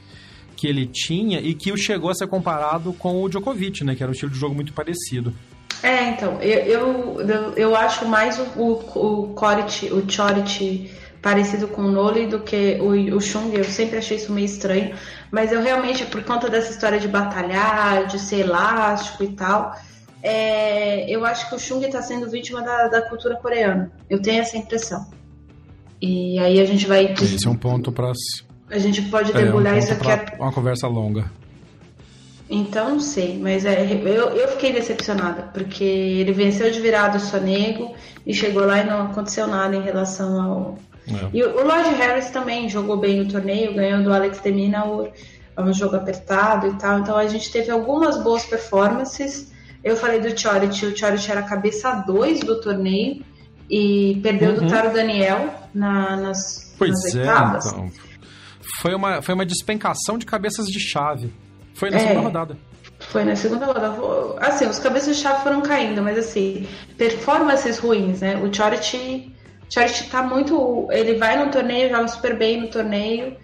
que ele tinha e que chegou a ser comparado com o Djokovic, né? Que era um estilo de jogo muito parecido. É, então, eu, eu, eu acho mais o, o, o Coric, o Choric parecido com o Noli do que o, o Chung. Eu sempre achei isso meio estranho. Mas eu realmente, por conta dessa história de batalhar, de ser elástico e tal, é, eu acho que o Chung está sendo vítima da, da, cultura coreana. Eu tenho essa impressão. E aí a gente vai. Esse é um ponto para. A gente pode debulhar é, um isso aqui. Uma conversa longa. Então não sei, mas é, eu, eu fiquei decepcionada, porque ele venceu de virado o Sonego e chegou lá e não aconteceu nada em relação ao, é. E o Lloyd Harris também jogou bem o torneio, ganhou do Alex de Minaur, é um jogo apertado e tal. Então a gente teve algumas boas performances. Eu falei do Chorit, o Chorit era a cabeça 2 do torneio e perdeu uhum. do Taro Daniel na, nas, pois nas é, oitavas. Então. Foi uma, foi uma despencação de cabeças de chave. Foi na é, segunda rodada. Foi na segunda rodada. Assim, os cabeças de chave foram caindo, mas assim, performances ruins, né? O Chority, Chority tá muito. Ele vai no torneio, joga super bem no torneio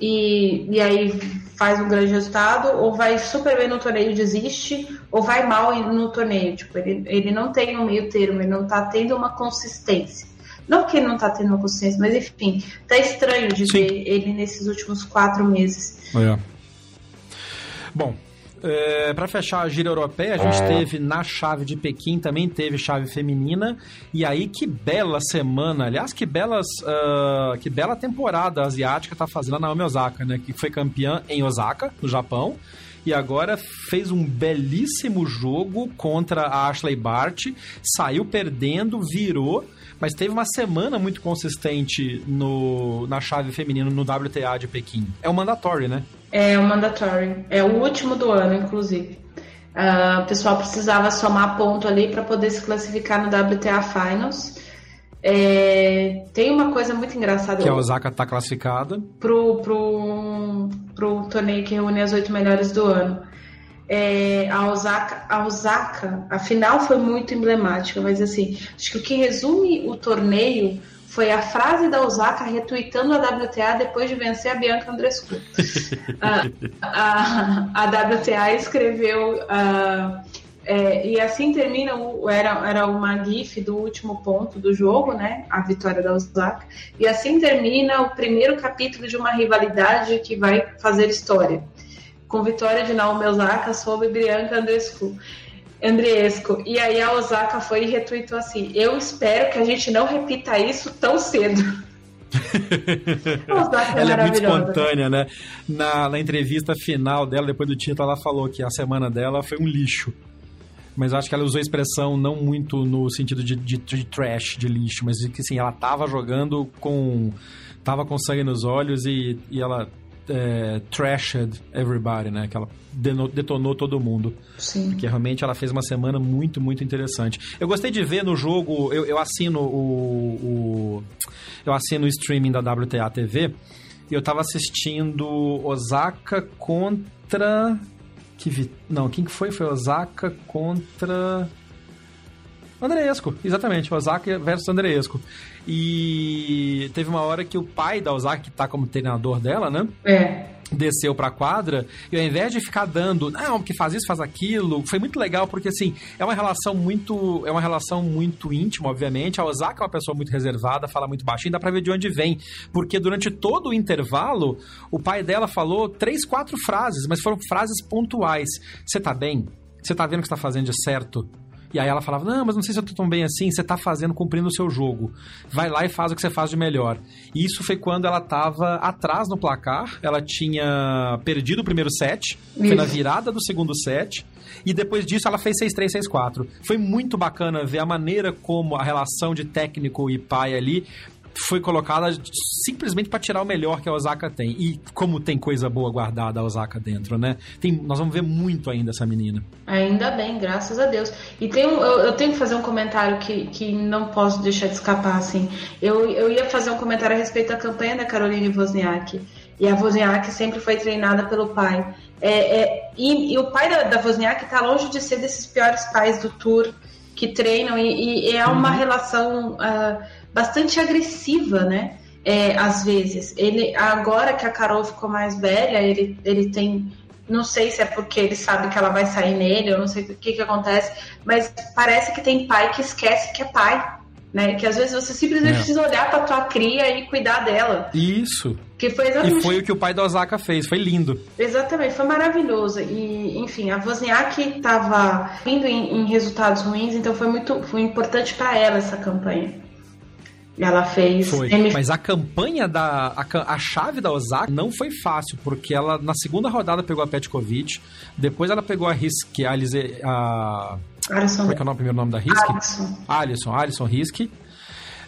e, e aí faz um grande resultado, ou vai super bem no torneio e desiste, ou vai mal no torneio. Tipo, ele, ele não tem um meio termo, ele não tá tendo uma consistência. Não que ele não tá tendo uma consistência, mas enfim, tá estranho de Sim. ver ele nesses últimos quatro meses. É. Bom, é, para fechar a gira europeia, a gente teve na chave de Pequim, também teve chave feminina. E aí, que bela semana. Aliás, que, belas, uh, que bela temporada asiática tá fazendo a Naomi Osaka, né? Que foi campeã em Osaka, no Japão. E agora fez um belíssimo jogo contra a Ashley Bart. Saiu perdendo, virou mas teve uma semana muito consistente no, na chave feminina no WTA de Pequim. É o mandatory, né? É o mandatory. É o último do ano, inclusive. Uh, o pessoal precisava somar ponto ali para poder se classificar no WTA Finals. É, tem uma coisa muito engraçada. Que a Osaka está classificada. Pro, pro, pro torneio que reúne as oito melhores do ano. É, a, Osaka, a Osaka, a final foi muito emblemática, mas assim, acho que o que resume o torneio foi a frase da Osaka retweetando a WTA depois de vencer a Bianca Andrescu. a, a, a, WTA escreveu. Uh, é, e assim termina, o, era, era uma gif do último ponto do jogo, né? A vitória da Osaka. E assim termina o primeiro capítulo de uma rivalidade que vai fazer história. Com vitória de Naomi Osaka sobre Bianca Andrescu. Andriesco. E aí a Osaka foi e retweetou assim: Eu espero que a gente não repita isso tão cedo. é ela é muito espontânea, né? Na, na, entrevista final dela, depois do título, ela falou que a semana dela foi um lixo. Mas acho que ela usou a expressão não muito no sentido de, de, de trash, de lixo, mas que assim, ela tava jogando com. tava com sangue nos olhos e, e ela é, trashed everybody, né? Que ela detonou todo mundo. Sim. Porque realmente ela fez uma semana muito, muito interessante. Eu gostei de ver no jogo, eu, eu assino o, o, Eu assino o streaming da WTA TV e eu tava assistindo Osaka contra. Que vi... Não, quem que foi? Foi Osaka contra. Andreesco, exatamente, Osaka versus Andreesco. E teve uma hora que o pai da Osaka, que tá como treinador dela, né? É. Desceu pra quadra e ao invés de ficar dando, não, porque faz isso, faz aquilo, foi muito legal, porque assim, é uma relação muito. É uma relação muito íntima, obviamente. A Osaka é uma pessoa muito reservada, fala muito baixinho, dá pra ver de onde vem. Porque durante todo o intervalo, o pai dela falou três, quatro frases, mas foram frases pontuais. Você tá bem? Você tá vendo o que você tá fazendo de certo? E aí ela falava: Não, mas não sei se eu tô tão bem assim, você tá fazendo, cumprindo o seu jogo. Vai lá e faz o que você faz de melhor. E isso foi quando ela tava atrás no placar, ela tinha perdido o primeiro set, isso. foi na virada do segundo set. E depois disso ela fez 6-3, 6-4. Foi muito bacana ver a maneira como a relação de técnico e pai ali foi colocada simplesmente para tirar o melhor que a Osaka tem. E como tem coisa boa guardada a Osaka dentro, né? Tem, nós vamos ver muito ainda essa menina. Ainda bem, graças a Deus. E tem um, eu, eu, tenho que fazer um comentário que, que não posso deixar de escapar, assim. Eu, eu ia fazer um comentário a respeito da campanha da Caroline Wozniak. E a Wozniak sempre foi treinada pelo pai. É, é, e, e, o pai da, da Wozniak está longe de ser desses piores pais do tour que treinam e, e é uma uhum. relação... Uh, bastante agressiva, né? É, às vezes. Ele agora que a Carol ficou mais velha, ele, ele tem não sei se é porque ele sabe que ela vai sair nele, eu não sei o que que acontece, mas parece que tem pai que esquece que é pai, né? Que às vezes você simplesmente é. precisa olhar para tua cria e cuidar dela. Isso. Que foi exatamente... E foi o que o pai da Osaka fez, foi lindo. Exatamente, foi maravilhoso. E, enfim, a Wozniak estava vindo em, em, resultados ruins, então foi muito foi importante para ela essa campanha. Ela fez. Foi. Mas a campanha da. A, a, chave da Osaka não foi fácil, porque ela na segunda rodada pegou a Petkovic, depois ela pegou a Risk, a. a Alisson. Como é que é o, primeiro nome da Risk? Alisson. Alisson, Alisson Risk.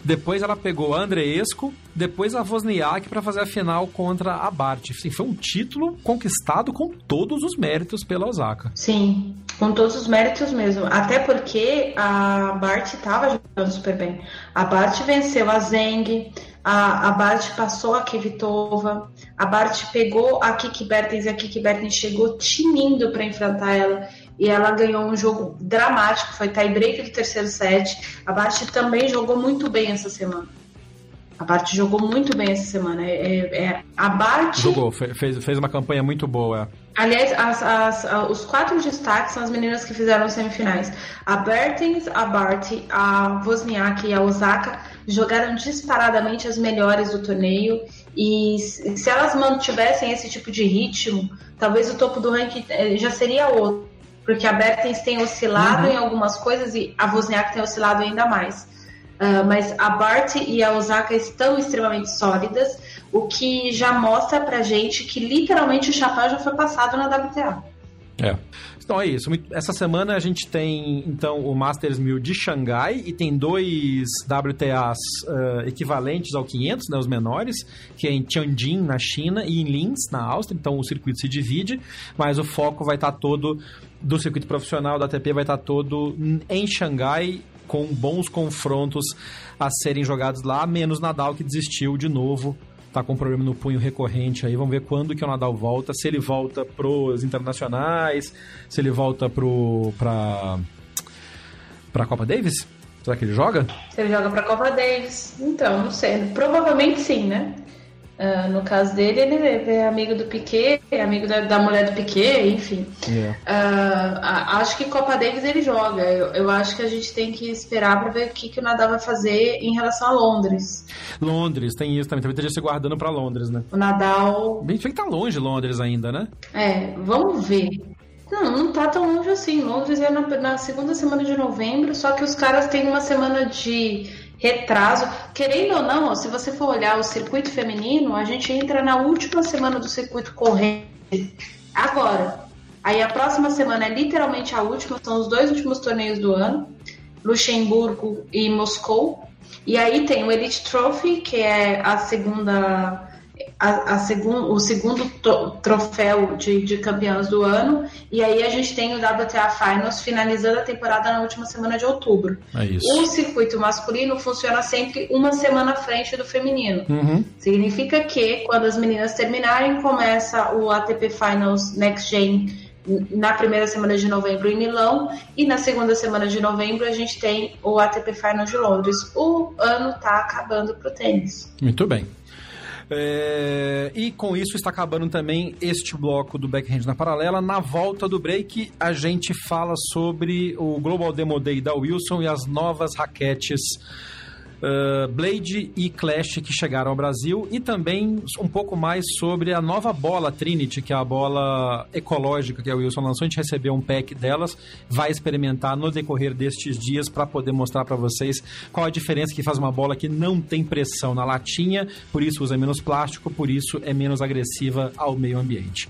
Depois ela pegou a Andreesco, depois a Wozniak para fazer a final contra a Bart. Assim, foi um título conquistado com todos os méritos pela Osaka. Sim, com todos os méritos mesmo. Até porque a Bart estava jogando super bem. A Bart venceu a Zeng, a, a Bart passou a Kvitova, a Bart pegou a Kiki Bertens e a Kiki Bertens chegou tinindo para enfrentar ela e ela ganhou um jogo dramático, foi tie-break do terceiro set. A Bart também jogou muito bem essa semana. A Bart jogou muito bem essa semana. É, é, é a Bart. Jogou, fez, fez uma campanha muito boa. Aliás, as, as, os quatro destaques são as meninas que fizeram semifinais. A Bertens, a Bart, a Wozniak e a Osaka jogaram disparadamente as melhores do torneio. E se elas mantivessem esse tipo de ritmo, talvez o topo do ranking eh, já seria outro. Porque a Bertens tem oscilado uhum. em algumas coisas e a Wozniak tem oscilado ainda mais. Uh, mas a Bart e a Osaka estão extremamente sólidas, o que já mostra pra gente que literalmente o chapéu já foi passado na WTA. É. Então é isso. Essa semana a gente tem então o Masters 1000 de Xangai e tem dois WTAs uh, equivalentes ao 500, né, os menores, que é em Tianjin, na China, e em Linz, na Áustria. Então o circuito se divide, mas o foco vai estar todo do circuito profissional da ATP vai estar todo em Xangai com bons confrontos a serem jogados lá, menos Nadal que desistiu de novo tá com um problema no punho recorrente aí. Vamos ver quando que o Nadal volta, se ele volta pros internacionais, se ele volta pro pra pra Copa Davis? Será que ele joga? Se ele joga pra Copa Davis. Então, não sei. Provavelmente sim, né? Uh, no caso dele, ele é amigo do Piquet, é amigo da, da mulher do Piquet, enfim. Yeah. Uh, acho que Copa Davis ele joga. Eu, eu, acho que a gente tem que esperar para ver o que, que o Nadal vai fazer em relação a Londres. Londres, tem isso também. Também esteja se guardando para Londres, né? O Nadal. Bem, que tá longe Londres ainda, né? É, vamos ver. Não, não tá tão longe assim. Londres é na, na segunda semana de novembro, só que os caras têm uma semana de retraso. Querendo ou não, se você for olhar o circuito feminino, a gente entra na última semana do circuito corrente agora. Aí a próxima semana é literalmente a última, são os dois últimos torneios do ano, Luxemburgo e Moscou. E aí tem o Elite Trophy, que é a segunda a, a segun, o segundo troféu de, de campeãs do ano. E aí a gente tem o WTA Finals finalizando a temporada na última semana de outubro. É o circuito masculino funciona sempre uma semana à frente do feminino. Uhum. Significa que quando as meninas terminarem, começa o ATP Finals Next Gen na primeira semana de novembro em Milão e na segunda semana de novembro a gente tem o ATP Finals de Londres. O ano tá acabando pro tênis. Muito bem. É, e com isso está acabando também este bloco do Backhand na Paralela. Na volta do break, a gente fala sobre o Global Demo Day da Wilson e as novas raquetes uh, Blade e Clash que chegaram ao Brasil e também um pouco mais sobre a nova bola Trinity, que é a bola ecológica que a Wilson lançou. A gente recebeu um pack delas, vai experimentar no decorrer destes dias para poder mostrar para vocês qual a diferença que faz uma bola que não tem pressão na latinha, por isso usa menos plástico, por isso é menos agressiva ao meio ambiente.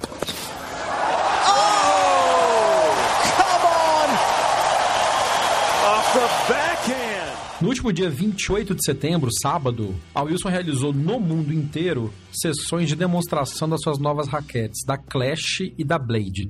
No último dia 28 de setembro, sábado, a Wilson realizou no mundo inteiro sessões de demonstração das suas novas raquetes, da Clash e da Blade.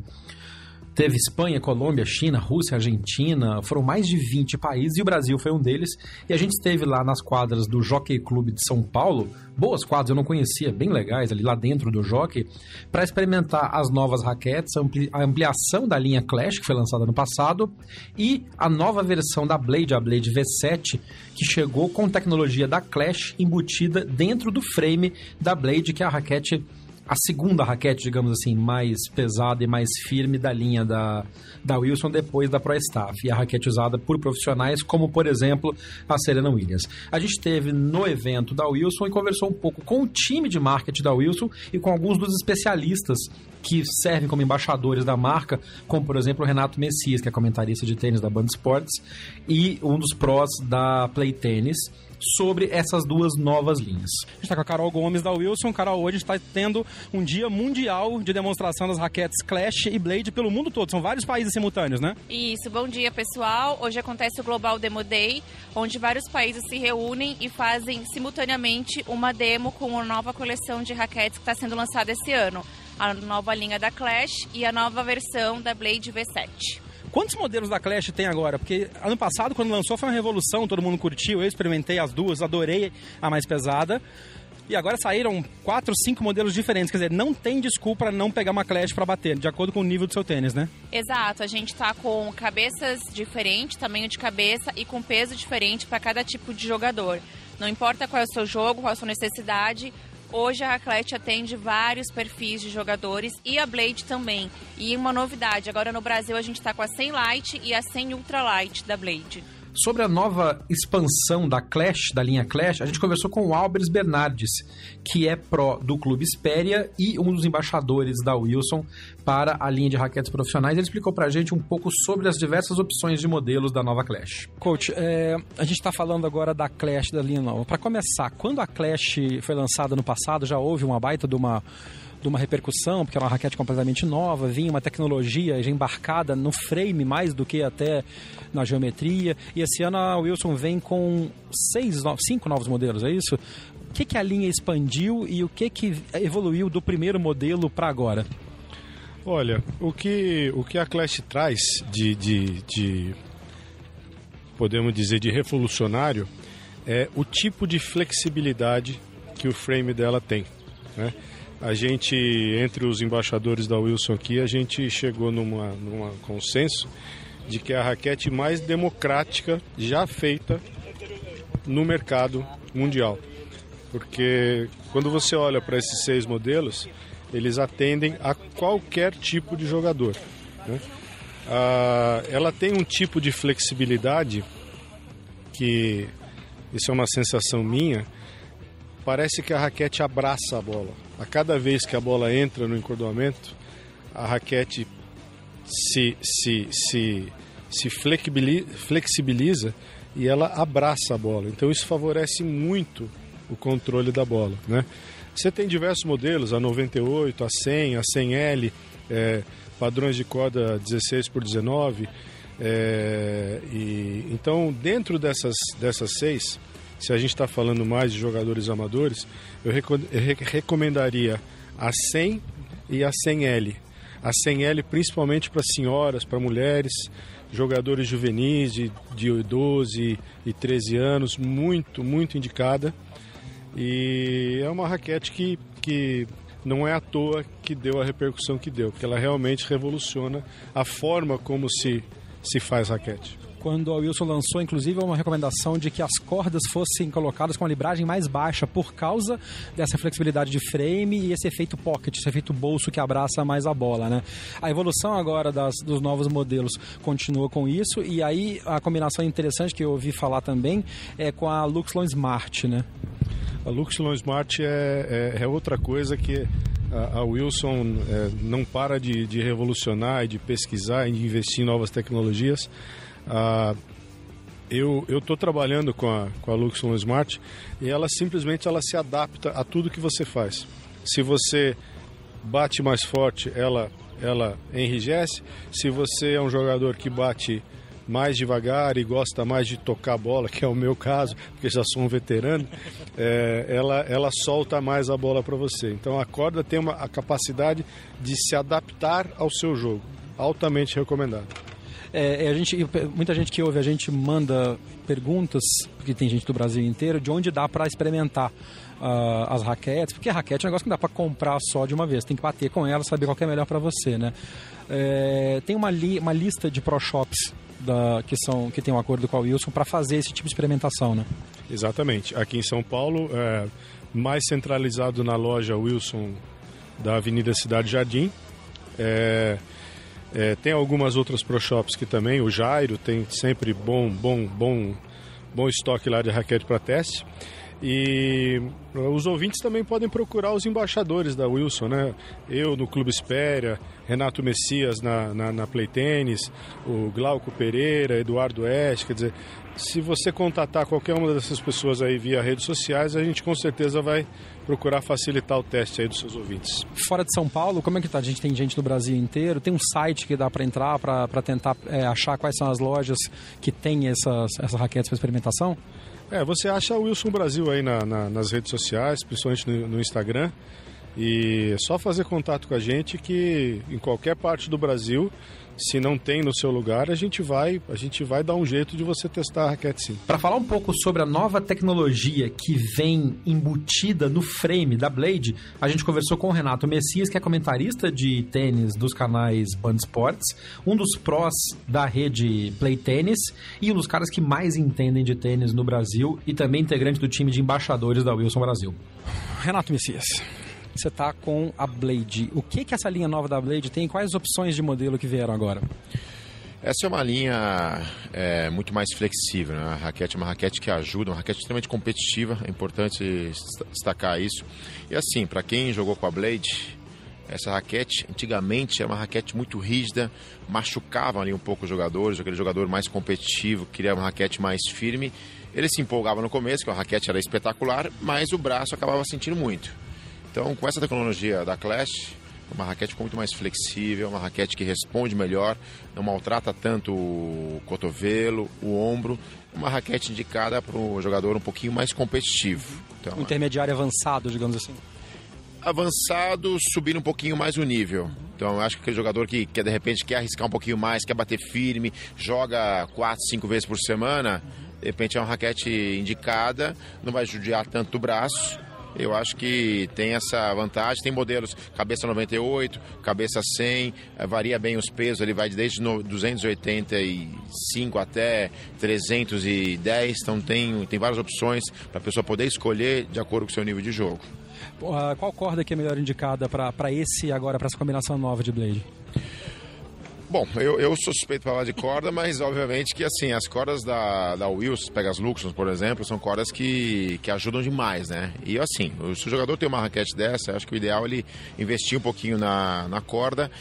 Teve Espanha, Colômbia, China, Rússia, Argentina, foram mais de 20 países e o Brasil foi um deles. E a gente esteve lá nas quadras do Jockey Clube de São Paulo, boas quadras, eu não conhecia, bem legais ali lá dentro do Jockey, para experimentar as novas raquetes, a ampliação da linha Clash, que foi lançada no passado, e a nova versão da Blade, a Blade V7, que chegou com tecnologia da Clash embutida dentro do frame da Blade, que é a raquete a segunda raquete, digamos assim, mais pesada e mais firme da linha da, da Wilson depois da Pro Staff. E a raquete usada por profissionais, como por exemplo a Serena Williams. A gente esteve no evento da Wilson e conversou um pouco com o time de marketing da Wilson e com alguns dos especialistas que servem como embaixadores da marca, como por exemplo o Renato Messias, que é comentarista de tênis da Band Sports, e um dos prós da Play Tennis sobre essas duas novas linhas. A gente está com a Carol Gomes da Wilson. Carol, hoje está tendo um dia mundial de demonstração das raquetes Clash e Blade pelo mundo todo. São vários países simultâneos, né? Isso, bom dia pessoal. Hoje acontece o Global Demo Day, onde vários países se reúnem e fazem simultaneamente uma demo com a nova coleção de raquetes que está sendo lançada esse ano. A nova linha da Clash e a nova versão da Blade V7. Quantos modelos da Clash tem agora? Porque ano passado, quando lançou, foi uma revolução, todo mundo curtiu. Eu experimentei as duas, adorei a mais pesada. E agora saíram quatro, cinco modelos diferentes. Quer dizer, não tem desculpa para não pegar uma Clash para bater, de acordo com o nível do seu tênis, né? Exato. A gente tá com cabeças diferentes, tamanho de cabeça e com peso diferente para cada tipo de jogador. Não importa qual é o seu jogo, qual é a sua necessidade, Hoje a Raclette atende vários perfis de jogadores e a Blade também. E uma novidade, agora no Brasil a gente está com a 100 Light e a 100 Ultra Light da Blade. Sobre a nova expansão da Clash, da linha Clash, a gente conversou com o Albers Bernardes, que é pró do Clube Espéria e um dos embaixadores da Wilson para a linha de raquetes profissionais. Ele explicou pra gente um pouco sobre as diversas opções de modelos da nova Clash. Coach, é, a gente está falando agora da Clash da linha nova. Para começar, quando a Clash foi lançada no passado, já houve uma baita de uma de uma repercussão, porque era uma raquete completamente nova, vinha uma tecnologia já embarcada no frame mais do que até na geometria. E esse ano a Wilson vem com seis, cinco novos modelos, é isso? O que, que a linha expandiu e o que, que evoluiu do primeiro modelo para agora? Olha, o que, o que a Clash traz de, de, de, podemos dizer, de revolucionário é o tipo de flexibilidade que o frame dela tem. Né? A gente, entre os embaixadores da Wilson aqui, a gente chegou numa, numa consenso de que é a raquete mais democrática já feita no mercado mundial. Porque quando você olha para esses seis modelos, eles atendem a qualquer tipo de jogador. Né? Ah, ela tem um tipo de flexibilidade que, isso é uma sensação minha, parece que a raquete abraça a bola. A cada vez que a bola entra no encordoamento, a raquete se, se, se, se flexibiliza e ela abraça a bola. Então isso favorece muito o controle da bola. Né? Você tem diversos modelos, a 98, a 100, a 100L, é, padrões de corda 16 por 19. É, e, então, dentro dessas, dessas seis, se a gente está falando mais de jogadores amadores, eu recomendaria a 100 e a 100L. A 100L principalmente para senhoras, para mulheres, jogadores juvenis de, de 12 e 13 anos, muito, muito indicada. E é uma raquete que, que não é à toa que deu a repercussão que deu, porque ela realmente revoluciona a forma como se, se faz raquete quando a Wilson lançou, inclusive, uma recomendação de que as cordas fossem colocadas com a libragem mais baixa por causa dessa flexibilidade de frame e esse efeito pocket, esse efeito bolso que abraça mais a bola, né? A evolução agora das, dos novos modelos continua com isso e aí a combinação interessante que eu ouvi falar também é com a Luxlon Smart, né? A Luxlon Smart é, é, é outra coisa que a, Wilson é, não para de, de revolucionar e de pesquisar e de investir em novas tecnologias. Ah, eu estou trabalhando com a, com a Luxon Smart e ela simplesmente ela se adapta a tudo que você faz. Se você bate mais forte, ela, ela enrijece. Se você é um jogador que bate mais devagar e gosta mais de tocar a bola, que é o meu caso, porque já sou um veterano, é, ela, ela solta mais a bola para você. Então a corda tem uma, a capacidade de se adaptar ao seu jogo. Altamente recomendado. É, é, a gente, muita gente que ouve a gente manda perguntas, porque tem gente do Brasil inteiro, de onde dá para experimentar uh, as raquetes, porque a raquete é um negócio que não dá para comprar só de uma vez, tem que bater com ela, saber qual é melhor para você, né? É, tem uma, li, uma lista de pro shops da, que, são, que tem um acordo com a Wilson para fazer esse tipo de experimentação, né? Exatamente. Aqui em São Paulo, é, mais centralizado na loja Wilson da Avenida Cidade Jardim. É, é, tem algumas outras pro shops que também, o Jairo tem sempre bom, bom, bom, bom estoque lá de raquete para teste. E os ouvintes também podem procurar os embaixadores da Wilson, né? Eu no Clube Espéria, Renato Messias na, na, na o Glauco Pereira, Eduardo Oeste, quer dizer, se você contatar qualquer uma dessas pessoas aí via redes sociais, a gente com certeza vai procurar facilitar o teste aí dos seus ouvintes. Fora de São Paulo, como é que tá? A gente tem gente no Brasil inteiro, tem um site que dá para entrar para tentar é, achar quais são as lojas que tem essas, essas raquetes para experimentação? É, você acha o Wilson Brasil aí na, na, nas redes sociais, principalmente no, no Instagram. E é só fazer contato com a gente que em qualquer parte do Brasil se não tem no seu lugar, a gente vai, a gente vai dar um jeito de você testar a raquete sim. Para falar um pouco sobre a nova tecnologia que vem embutida no frame da Blade, a gente conversou com o Renato Messias, que é comentarista de tênis dos canais Band Sports, um dos prós da rede Play Tênis e um dos caras que mais entendem de tênis no Brasil e também integrante do time de embaixadores da Wilson Brasil. Renato Messias você está com a Blade. O que, que essa linha nova da Blade tem? Quais opções de modelo que vieram agora? Essa é uma linha é, muito mais flexível, né? A raquete é uma raquete que ajuda, uma raquete extremamente competitiva, é importante destacar isso. E assim, para quem jogou com a Blade, essa raquete antigamente era uma raquete muito rígida, machucava ali um pouco os jogadores, aquele jogador mais competitivo, queria uma raquete mais firme. Ele se empolgava no começo, que a raquete era espetacular, mas o braço acabava sentindo muito. Então, com essa tecnologia da Clash, uma raquete muito mais flexível, uma raquete que responde melhor, não maltrata tanto o cotovelo, o ombro, uma raquete indicada para um jogador um pouquinho mais competitivo. Então, um intermediário avançado, digamos assim. Avançado, subir um pouquinho mais o nível. Então, eu acho que aquele jogador que, que de repente quer arriscar um pouquinho mais, quer bater firme, joga quatro, cinco vezes por semana, de repente é uma raquete indicada, não vai judiar tanto o braço eu acho que tem essa vantagem. Tem modelos cabeça 98, cabeça 100, eh, varia bem os pesos, ele vai desde 285 até 310, então tem, tem várias opções para a pessoa poder escolher de acordo com o seu nível de jogo. Qual corda que é melhor indicada para esse agora, para essa combinação nova de Blade? Bom, eu, eu suspeito para falar de corda, mas obviamente que assim, as cordas da, da Wilson, pega as Luxons, por exemplo, são cordas que, que ajudam demais, né? E assim, se o jogador tem uma raquete dessa, acho que o ideal é ele investir um pouquinho na, na corda.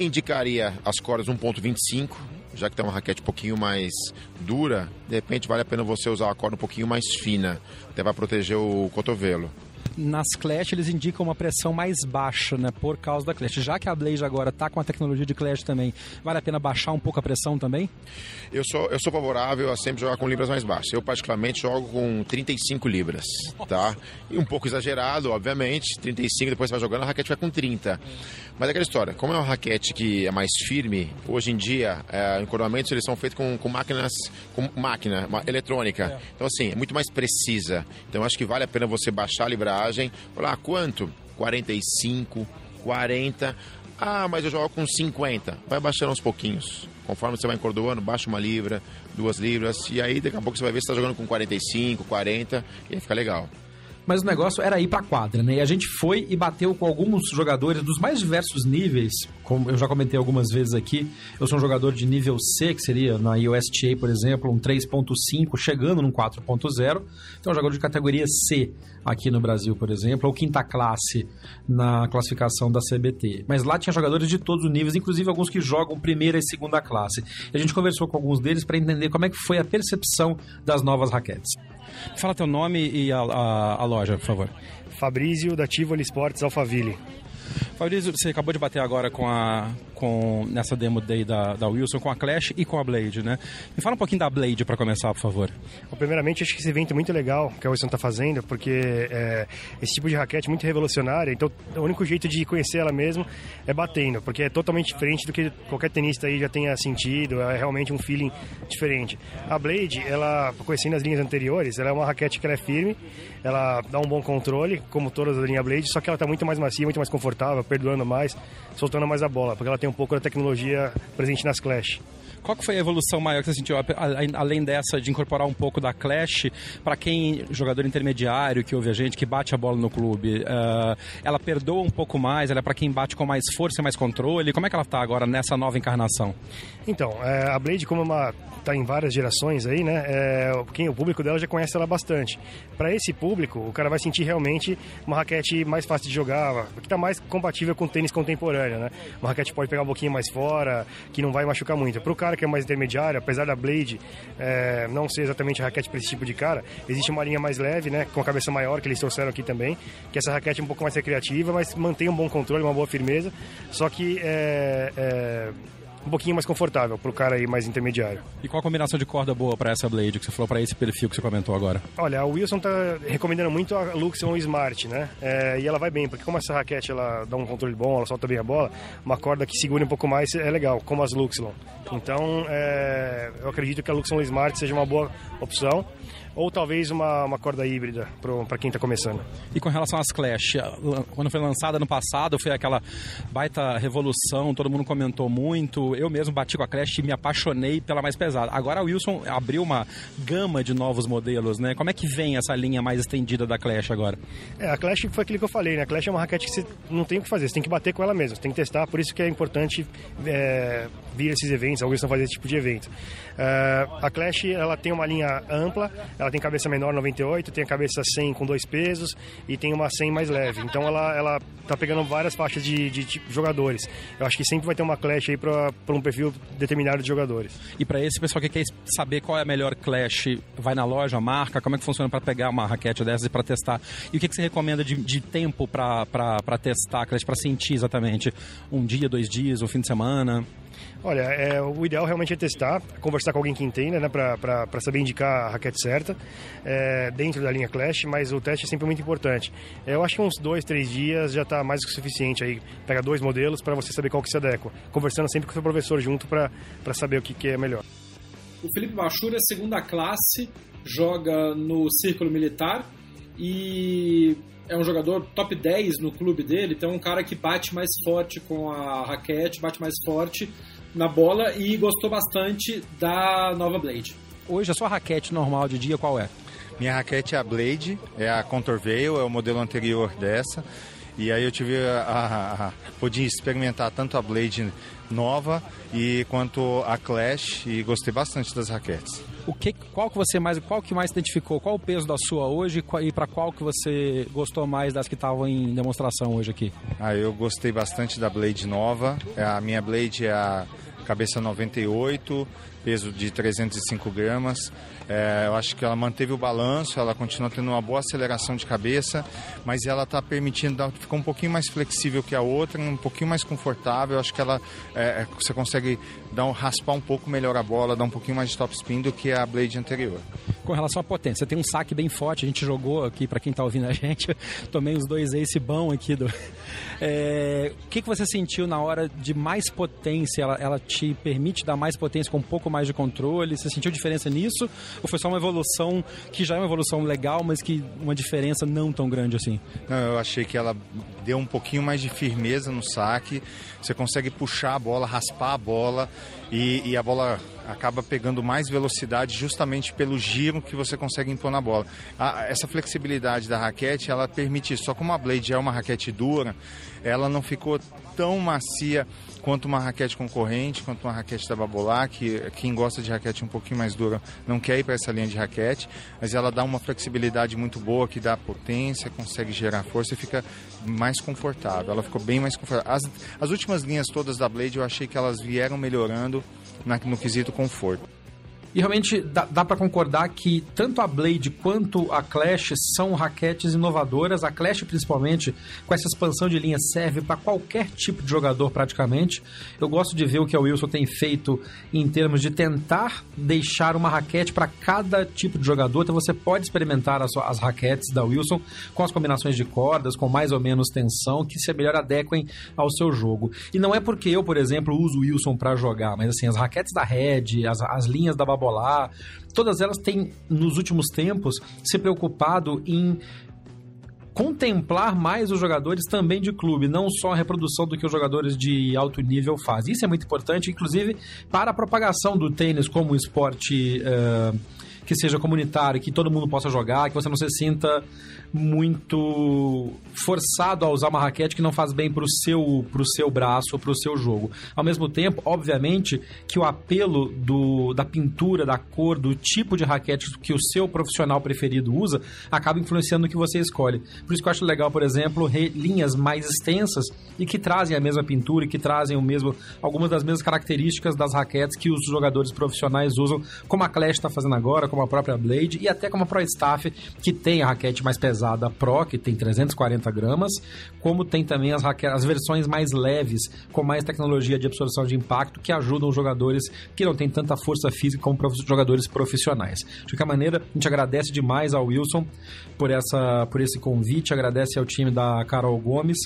Indicaria as cordas 1.25, já que tem uma raquete um pouquinho mais dura, de repente vale a pena você usar a corda um pouquinho mais fina, até vai proteger o cotovelo nas Clash eles indicam uma pressão mais baixa, né, por causa da Clash. Já que a Blaze agora está com a tecnologia de Clash também, vale a pena baixar um pouco a pressão também? Eu sou, eu sou favorável a sempre jogar com libras mais baixas. Eu particularmente jogo com 35 libras, tá? E um pouco exagerado, obviamente, 35 depois você vai jogando, a raquete vai com 30. Mas é aquela história, como é uma raquete que é mais firme, hoje em dia, é, eles são feitos com, com máquinas, com máquina eletrônica. É. Então assim, é muito mais precisa. Então acho que vale a pena você baixar a libragem viagem. Quanto? 45, 40. Ah, mas eu jogo com 50. Vai baixando aos pouquinhos. Conforme você vai encordoando, baixa uma libra, duas libras. E aí daqui a pouco você vai ver se está jogando com 45, 40. E aí fica legal mas o negócio era ir pra quadra, né? E a gente foi e bateu com alguns jogadores dos mais diversos níveis, como eu já comentei algumas vezes aqui. Eu sou um jogador de nível C, que seria na USTA, por exemplo, um 3.5, chegando num 4.0. Então, um jogador de categoria C aqui no Brasil, por exemplo, ou quinta classe na classificação da CBT. Mas lá tinha jogadores de todos os níveis, inclusive alguns que jogam primeira e segunda classe. E a gente conversou com alguns deles para entender como é que foi a percepção das novas raquetes. Fala teu nome e a, a, a loja, por favor. Fabrício, da Tivoli Esportes Alphaville. Fabrício, você acabou de bater agora com a com nessa demo day da, da Wilson com a Clash e com a Blade, né? Me fala um pouquinho da Blade para começar, por favor. Bom, primeiramente, acho que esse evento é muito legal que a Wilson está fazendo, porque é, esse tipo de raquete é muito revolucionária, então o único jeito de conhecer ela mesmo é batendo, porque é totalmente diferente do que qualquer tenista aí já tenha sentido, é realmente um feeling diferente. A Blade, ela, conhecendo as linhas anteriores, ela é uma raquete que é firme, ela dá um bom controle, como todas as linhas Blade, só que ela está muito mais macia, muito mais confortável, perdoando mais, soltando mais a bola, porque ela tem um pouco da tecnologia presente nas Clash. Qual que foi a evolução maior que você sentiu, além dessa de incorporar um pouco da Clash, para quem, jogador intermediário, que ouve a gente, que bate a bola no clube, uh, ela perdoa um pouco mais, ela é para quem bate com mais força e mais controle, como é que ela está agora nessa nova encarnação? Então, é, a Blade, como é uma está em várias gerações aí, né? É, quem, o público dela já conhece ela bastante. Para esse público, o cara vai sentir realmente uma raquete mais fácil de jogar, que está mais compatível com o tênis contemporâneo, né? Uma raquete pode pegar um pouquinho mais fora, que não vai machucar muito. Para o cara que é mais intermediário, apesar da Blade é, não ser exatamente a raquete para esse tipo de cara, existe uma linha mais leve, né? Com a cabeça maior, que eles trouxeram aqui também, que essa raquete é um pouco mais recreativa, mas mantém um bom controle, uma boa firmeza. Só que é, é um pouquinho mais confortável para o cara aí mais intermediário. E qual a combinação de corda boa para essa blade que você falou para esse perfil que você comentou agora? Olha, o Wilson tá recomendando muito a Luxon Smart, né? É, e ela vai bem, porque como essa raquete ela dá um controle bom, ela solta bem a bola, uma corda que segure um pouco mais é legal, como as Luxon. Então, é, eu acredito que a Luxon Smart seja uma boa opção ou talvez uma, uma corda híbrida para quem está começando. E com relação às Clash, quando foi lançada no passado, foi aquela baita revolução, todo mundo comentou muito. Eu mesmo bati com a Clash e me apaixonei pela mais pesada. Agora a Wilson abriu uma gama de novos modelos, né? Como é que vem essa linha mais estendida da Clash agora? É, a Clash foi aquilo que eu falei, né? A Clash é uma raquete que você não tem o que fazer, você tem que bater com ela mesmo, você tem que testar, por isso que é importante é, vir esses eventos, a Wilson fazer esse tipo de evento. Uh, a Clash ela tem uma linha ampla, ela tem cabeça menor 98, tem a cabeça 100 com dois pesos e tem uma 100 mais leve. Então ela ela tá pegando várias faixas de, de, de jogadores. Eu acho que sempre vai ter uma Clash aí para um perfil determinado de jogadores. E para esse pessoal que quer saber qual é a melhor Clash, vai na loja, marca, como é que funciona para pegar uma raquete dessas e para testar? E o que, que você recomenda de, de tempo para testar a Clash, para sentir exatamente? Um dia, dois dias, um fim de semana? Olha, é, o ideal realmente é testar, conversar com alguém que entenda, né, para saber indicar a raquete certa é, dentro da linha Clash, mas o teste é sempre muito importante. Eu acho que uns dois, três dias já está mais do que suficiente aí. Pega dois modelos para você saber qual que se adequa. Conversando sempre com o seu professor junto para saber o que, que é melhor. O Felipe Bachura é segunda classe, joga no Círculo Militar e é um jogador top 10 no clube dele, então é um cara que bate mais forte com a raquete, bate mais forte na bola e gostou bastante da nova Blade. Hoje a sua raquete normal de dia qual é? Minha raquete é a Blade, é a Contour Veil, é o modelo anterior dessa. E aí eu tive a, a, a pude experimentar tanto a Blade nova e quanto a Clash e gostei bastante das raquetes. O que, qual que você mais, qual que mais identificou? Qual o peso da sua hoje e para qual que você gostou mais das que estavam em demonstração hoje aqui? Ah, eu gostei bastante da Blade nova. A minha Blade é a cabeça 98, peso de 305 gramas. É, eu acho que ela manteve o balanço, ela continua tendo uma boa aceleração de cabeça, mas ela está permitindo ficar um pouquinho mais flexível que a outra, um pouquinho mais confortável. Eu acho que ela é, você consegue dar um, raspar um pouco melhor a bola, dar um pouquinho mais de top spin do que a Blade anterior. Com relação à potência, tem um saque bem forte, a gente jogou aqui, para quem está ouvindo a gente, tomei os dois ace bom aqui do. É, o que, que você sentiu na hora de mais potência? Ela, ela te permite dar mais potência com um pouco mais de controle? Você sentiu diferença nisso? Ou foi só uma evolução que já é uma evolução legal, mas que uma diferença não tão grande assim? Não, eu achei que ela deu um pouquinho mais de firmeza no saque. Você consegue puxar a bola, raspar a bola e, e, a bola acaba pegando mais velocidade justamente pelo giro que você consegue impor na bola. A, essa flexibilidade da raquete, ela permite. Só como a Blade é uma raquete dura, ela não ficou tão macia quanto uma raquete concorrente, quanto uma raquete da Babolá, que quem gosta de raquete um pouquinho mais dura não quer ir para essa linha de raquete, mas ela dá uma flexibilidade muito boa, que dá potência, consegue gerar força e fica mais confortável. Ela ficou bem mais confortável. As, as últimas linhas todas da Blade eu achei que elas vieram melhorando no quesito conforto. E realmente dá, dá para concordar que tanto a Blade quanto a Clash são raquetes inovadoras. A Clash, principalmente, com essa expansão de linha, serve para qualquer tipo de jogador praticamente. Eu gosto de ver o que a Wilson tem feito em termos de tentar deixar uma raquete para cada tipo de jogador. Então você pode experimentar as, as raquetes da Wilson com as combinações de cordas, com mais ou menos tensão, que se melhor adequem ao seu jogo. E não é porque eu, por exemplo, uso o Wilson para jogar, mas assim, as raquetes da Red, as, as linhas da Babo Bolar, todas elas têm, nos últimos tempos, se preocupado em contemplar mais os jogadores também de clube, não só a reprodução do que os jogadores de alto nível fazem. Isso é muito importante, inclusive para a propagação do tênis como esporte. Uh, que seja comunitário, que todo mundo possa jogar, que você não se sinta muito forçado a usar uma raquete que não faz bem para o seu, pro seu braço para o seu jogo. Ao mesmo tempo, obviamente, que o apelo do, da pintura, da cor, do tipo de raquete que o seu profissional preferido usa, acaba influenciando no que você escolhe. Por isso que eu acho legal, por exemplo, linhas mais extensas e que trazem a mesma pintura e que trazem o mesmo, algumas das mesmas características das raquetes que os jogadores profissionais usam, como a Clash está fazendo agora, como a própria Blade e até como a Pro Staff, que tem a raquete mais pesada Pro, que tem 340 gramas, como tem também as, as versões mais leves, com mais tecnologia de absorção de impacto, que ajudam os jogadores que não têm tanta força física como jogadores profissionais. De qualquer maneira, a gente agradece demais ao Wilson por, essa, por esse convite, agradece ao time da Carol Gomes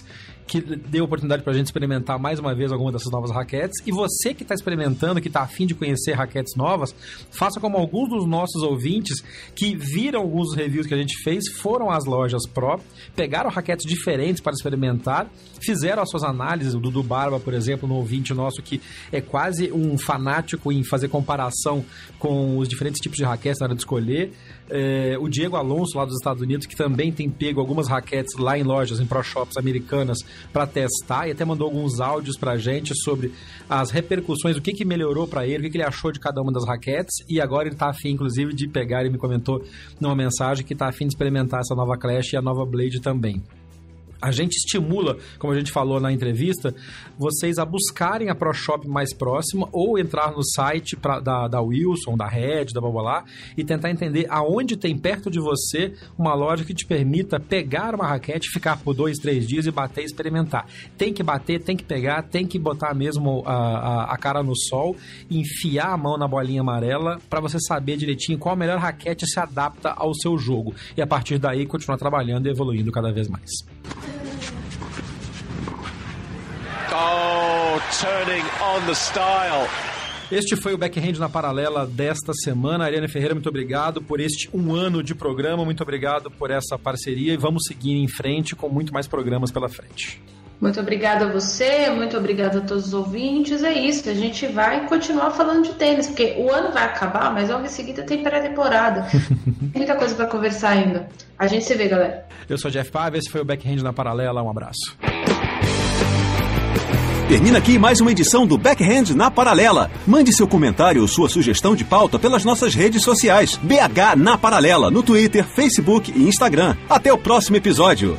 que deu oportunidade para a gente experimentar mais uma vez alguma dessas novas raquetes. E você que está experimentando, que está afim de conhecer raquetes novas, faça como alguns dos nossos ouvintes que viram alguns reviews que a gente fez, foram às lojas Pro, pegaram raquetes diferentes para experimentar, fizeram as suas análises. O Dudu Barba, por exemplo, no ouvinte nosso que é quase um fanático em fazer comparação com os diferentes tipos de raquetes na hora de escolher. É, o Diego Alonso, lá dos Estados Unidos, que também tem pego algumas raquetes lá em lojas, em pro shops americanas, para testar e até mandou alguns áudios para a gente sobre as repercussões, o que, que melhorou para ele, o que, que ele achou de cada uma das raquetes. E agora ele está afim, inclusive, de pegar, ele me comentou numa mensagem que está afim de experimentar essa nova Clash e a nova Blade também a gente estimula, como a gente falou na entrevista, vocês a buscarem a ProShop mais próxima ou entrar no site pra, da, da Wilson, da Red, da Babolá e tentar entender aonde tem perto de você uma loja que te permita pegar uma raquete, ficar por dois, três dias e bater e experimentar. Tem que bater, tem que pegar, tem que botar mesmo a, a, a cara no sol, enfiar a mão na bolinha amarela para você saber direitinho qual a melhor raquete se adapta ao seu jogo e a partir daí continuar trabalhando e evoluindo cada vez mais. Oh, turning on the style. Este foi o Backhand na Paralela desta semana. Ariane Ferreira, muito obrigado por este um ano de programa, muito obrigado por essa parceria e vamos seguir em frente com muito mais programas pela frente. Muito obrigada a você, muito obrigada a todos os ouvintes. É isso, a gente vai continuar falando de tênis, porque o ano vai acabar, mas logo em seguida tem pré-temporada. Muita coisa para conversar ainda. A gente se vê, galera. Eu sou Jeff Paiva, esse foi o Backhand na Paralela. Um abraço. Termina aqui mais uma edição do Backhand na Paralela. Mande seu comentário ou sua sugestão de pauta pelas nossas redes sociais. BH na Paralela, no Twitter, Facebook e Instagram. Até o próximo episódio.